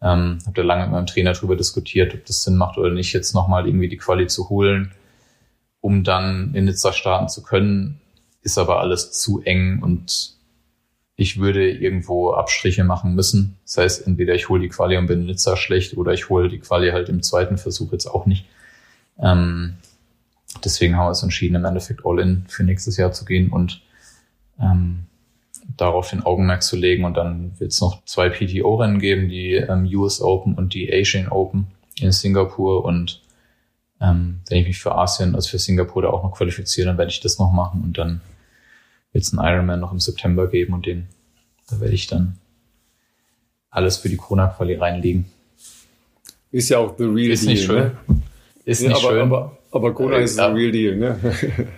Speaker 3: Ähm, habe da lange mit meinem Trainer drüber diskutiert, ob das Sinn macht oder nicht, jetzt nochmal irgendwie die Quali zu holen, um dann in Nizza starten zu können. Ist aber alles zu eng und ich würde irgendwo Abstriche machen müssen. Das heißt, entweder ich hole die Quali und bin in Nizza schlecht oder ich hole die Quali halt im zweiten Versuch jetzt auch nicht. Ähm, deswegen haben wir uns entschieden, im Endeffekt All-In für nächstes Jahr zu gehen und ähm, darauf den Augenmerk zu legen. Und dann wird es noch zwei PTO-Rennen geben, die ähm, US Open und die Asian Open in Singapur. Und ähm, wenn ich mich für Asien, also für Singapur da auch noch qualifiziere, dann werde ich das noch machen. Und dann wird es einen Ironman noch im September geben und den, da werde ich dann alles für die Kona-Quali reinlegen.
Speaker 1: Ist ja auch the real
Speaker 3: Ist
Speaker 1: deal.
Speaker 3: nicht schön.
Speaker 1: Ne?
Speaker 3: Ist
Speaker 1: Ja,
Speaker 3: nicht
Speaker 1: aber,
Speaker 3: schön.
Speaker 1: aber, aber Kona ist
Speaker 3: Ja.
Speaker 1: the real deal. Ne?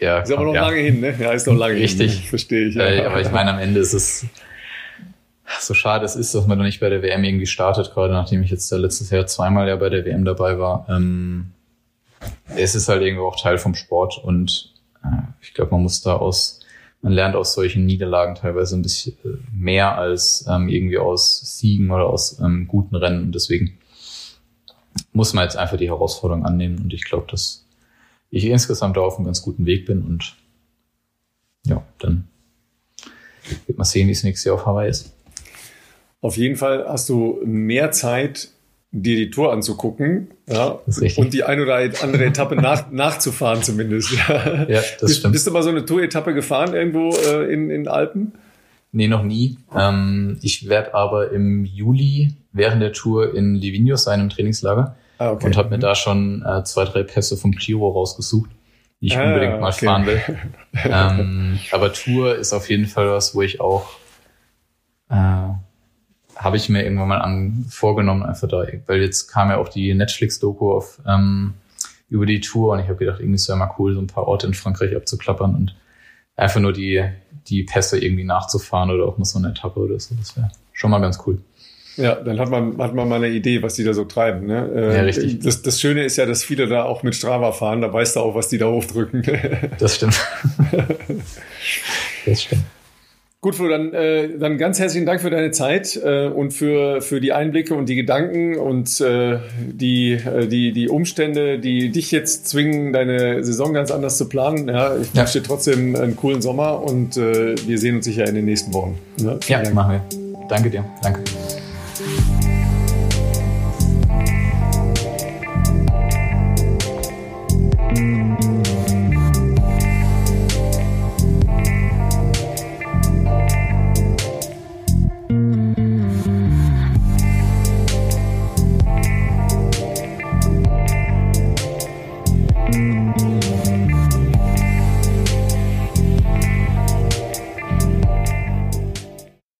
Speaker 3: ja,
Speaker 1: Ist aber noch
Speaker 3: ja.
Speaker 1: lange hin, ne? Ja, ist noch lange
Speaker 3: Richtig.
Speaker 1: hin. ne? Verstehe ich. Ja.
Speaker 3: Äh, aber ich meine, am Ende ist es so schade es ist, dass man noch nicht bei der WM irgendwie startet, gerade nachdem ich jetzt da letztes Jahr zweimal ja bei der WM dabei war. Ähm, es ist halt irgendwo auch Teil vom Sport und äh, ich glaube, man muss da aus, man lernt aus solchen Niederlagen teilweise ein bisschen äh, mehr als ähm, irgendwie aus Siegen oder aus ähm, guten Rennen. Und deswegen muss man jetzt einfach die Herausforderung annehmen. Und ich glaube, dass ich insgesamt da auf einem ganz guten Weg bin. Und ja, dann wird man sehen, wie es nächstes Jahr auf Hawaii ist.
Speaker 1: Auf jeden Fall hast du mehr Zeit, dir die Tour anzugucken ja, und die ein oder andere Etappe nach, nachzufahren zumindest. Ja,
Speaker 3: Ja, das
Speaker 1: bist,
Speaker 3: stimmt.
Speaker 1: bist du mal so eine Tour-Etappe gefahren irgendwo äh, in, in Alpen?
Speaker 3: Nee, noch nie. Ähm, ich werde aber im Juli während der Tour in Livigno sein, im Trainingslager.
Speaker 1: Ah, okay.
Speaker 3: Und habe mir da schon äh, zwei, drei Pässe vom Giro rausgesucht, die ich
Speaker 1: Ah,
Speaker 3: unbedingt mal
Speaker 1: okay.
Speaker 3: fahren will. ähm, aber Tour ist auf jeden Fall was, wo ich auch äh, habe ich mir irgendwann mal an, vorgenommen, einfach da, weil jetzt kam ja auch die Netflix-Doku auf ähm, über die Tour und ich habe gedacht, irgendwie ist ja mal cool, so ein paar Orte in Frankreich abzuklappern und einfach nur die, die Pässe irgendwie nachzufahren oder auch mal so eine Etappe oder so. Das wäre schon mal ganz cool.
Speaker 1: Ja, dann hat man, hat man mal eine Idee, was die da so treiben. Ne? Äh,
Speaker 3: Ja, richtig.
Speaker 1: Das, das Schöne ist ja, dass viele da auch mit Strava fahren, da weißt du auch, was die da hochdrücken.
Speaker 3: Das stimmt. das stimmt.
Speaker 1: Gut, Flo, dann, äh, dann ganz herzlichen Dank für deine Zeit äh, und für, für die Einblicke und die Gedanken und äh, die, äh, die, die Umstände, die dich jetzt zwingen, deine Saison ganz anders zu planen. Ja, ich
Speaker 3: Ja.
Speaker 1: wünsche dir trotzdem einen coolen Sommer und äh, wir sehen uns sicher in den nächsten Wochen. Ne?
Speaker 3: Ja,
Speaker 1: Dank.
Speaker 3: machen wir. Danke dir. Danke.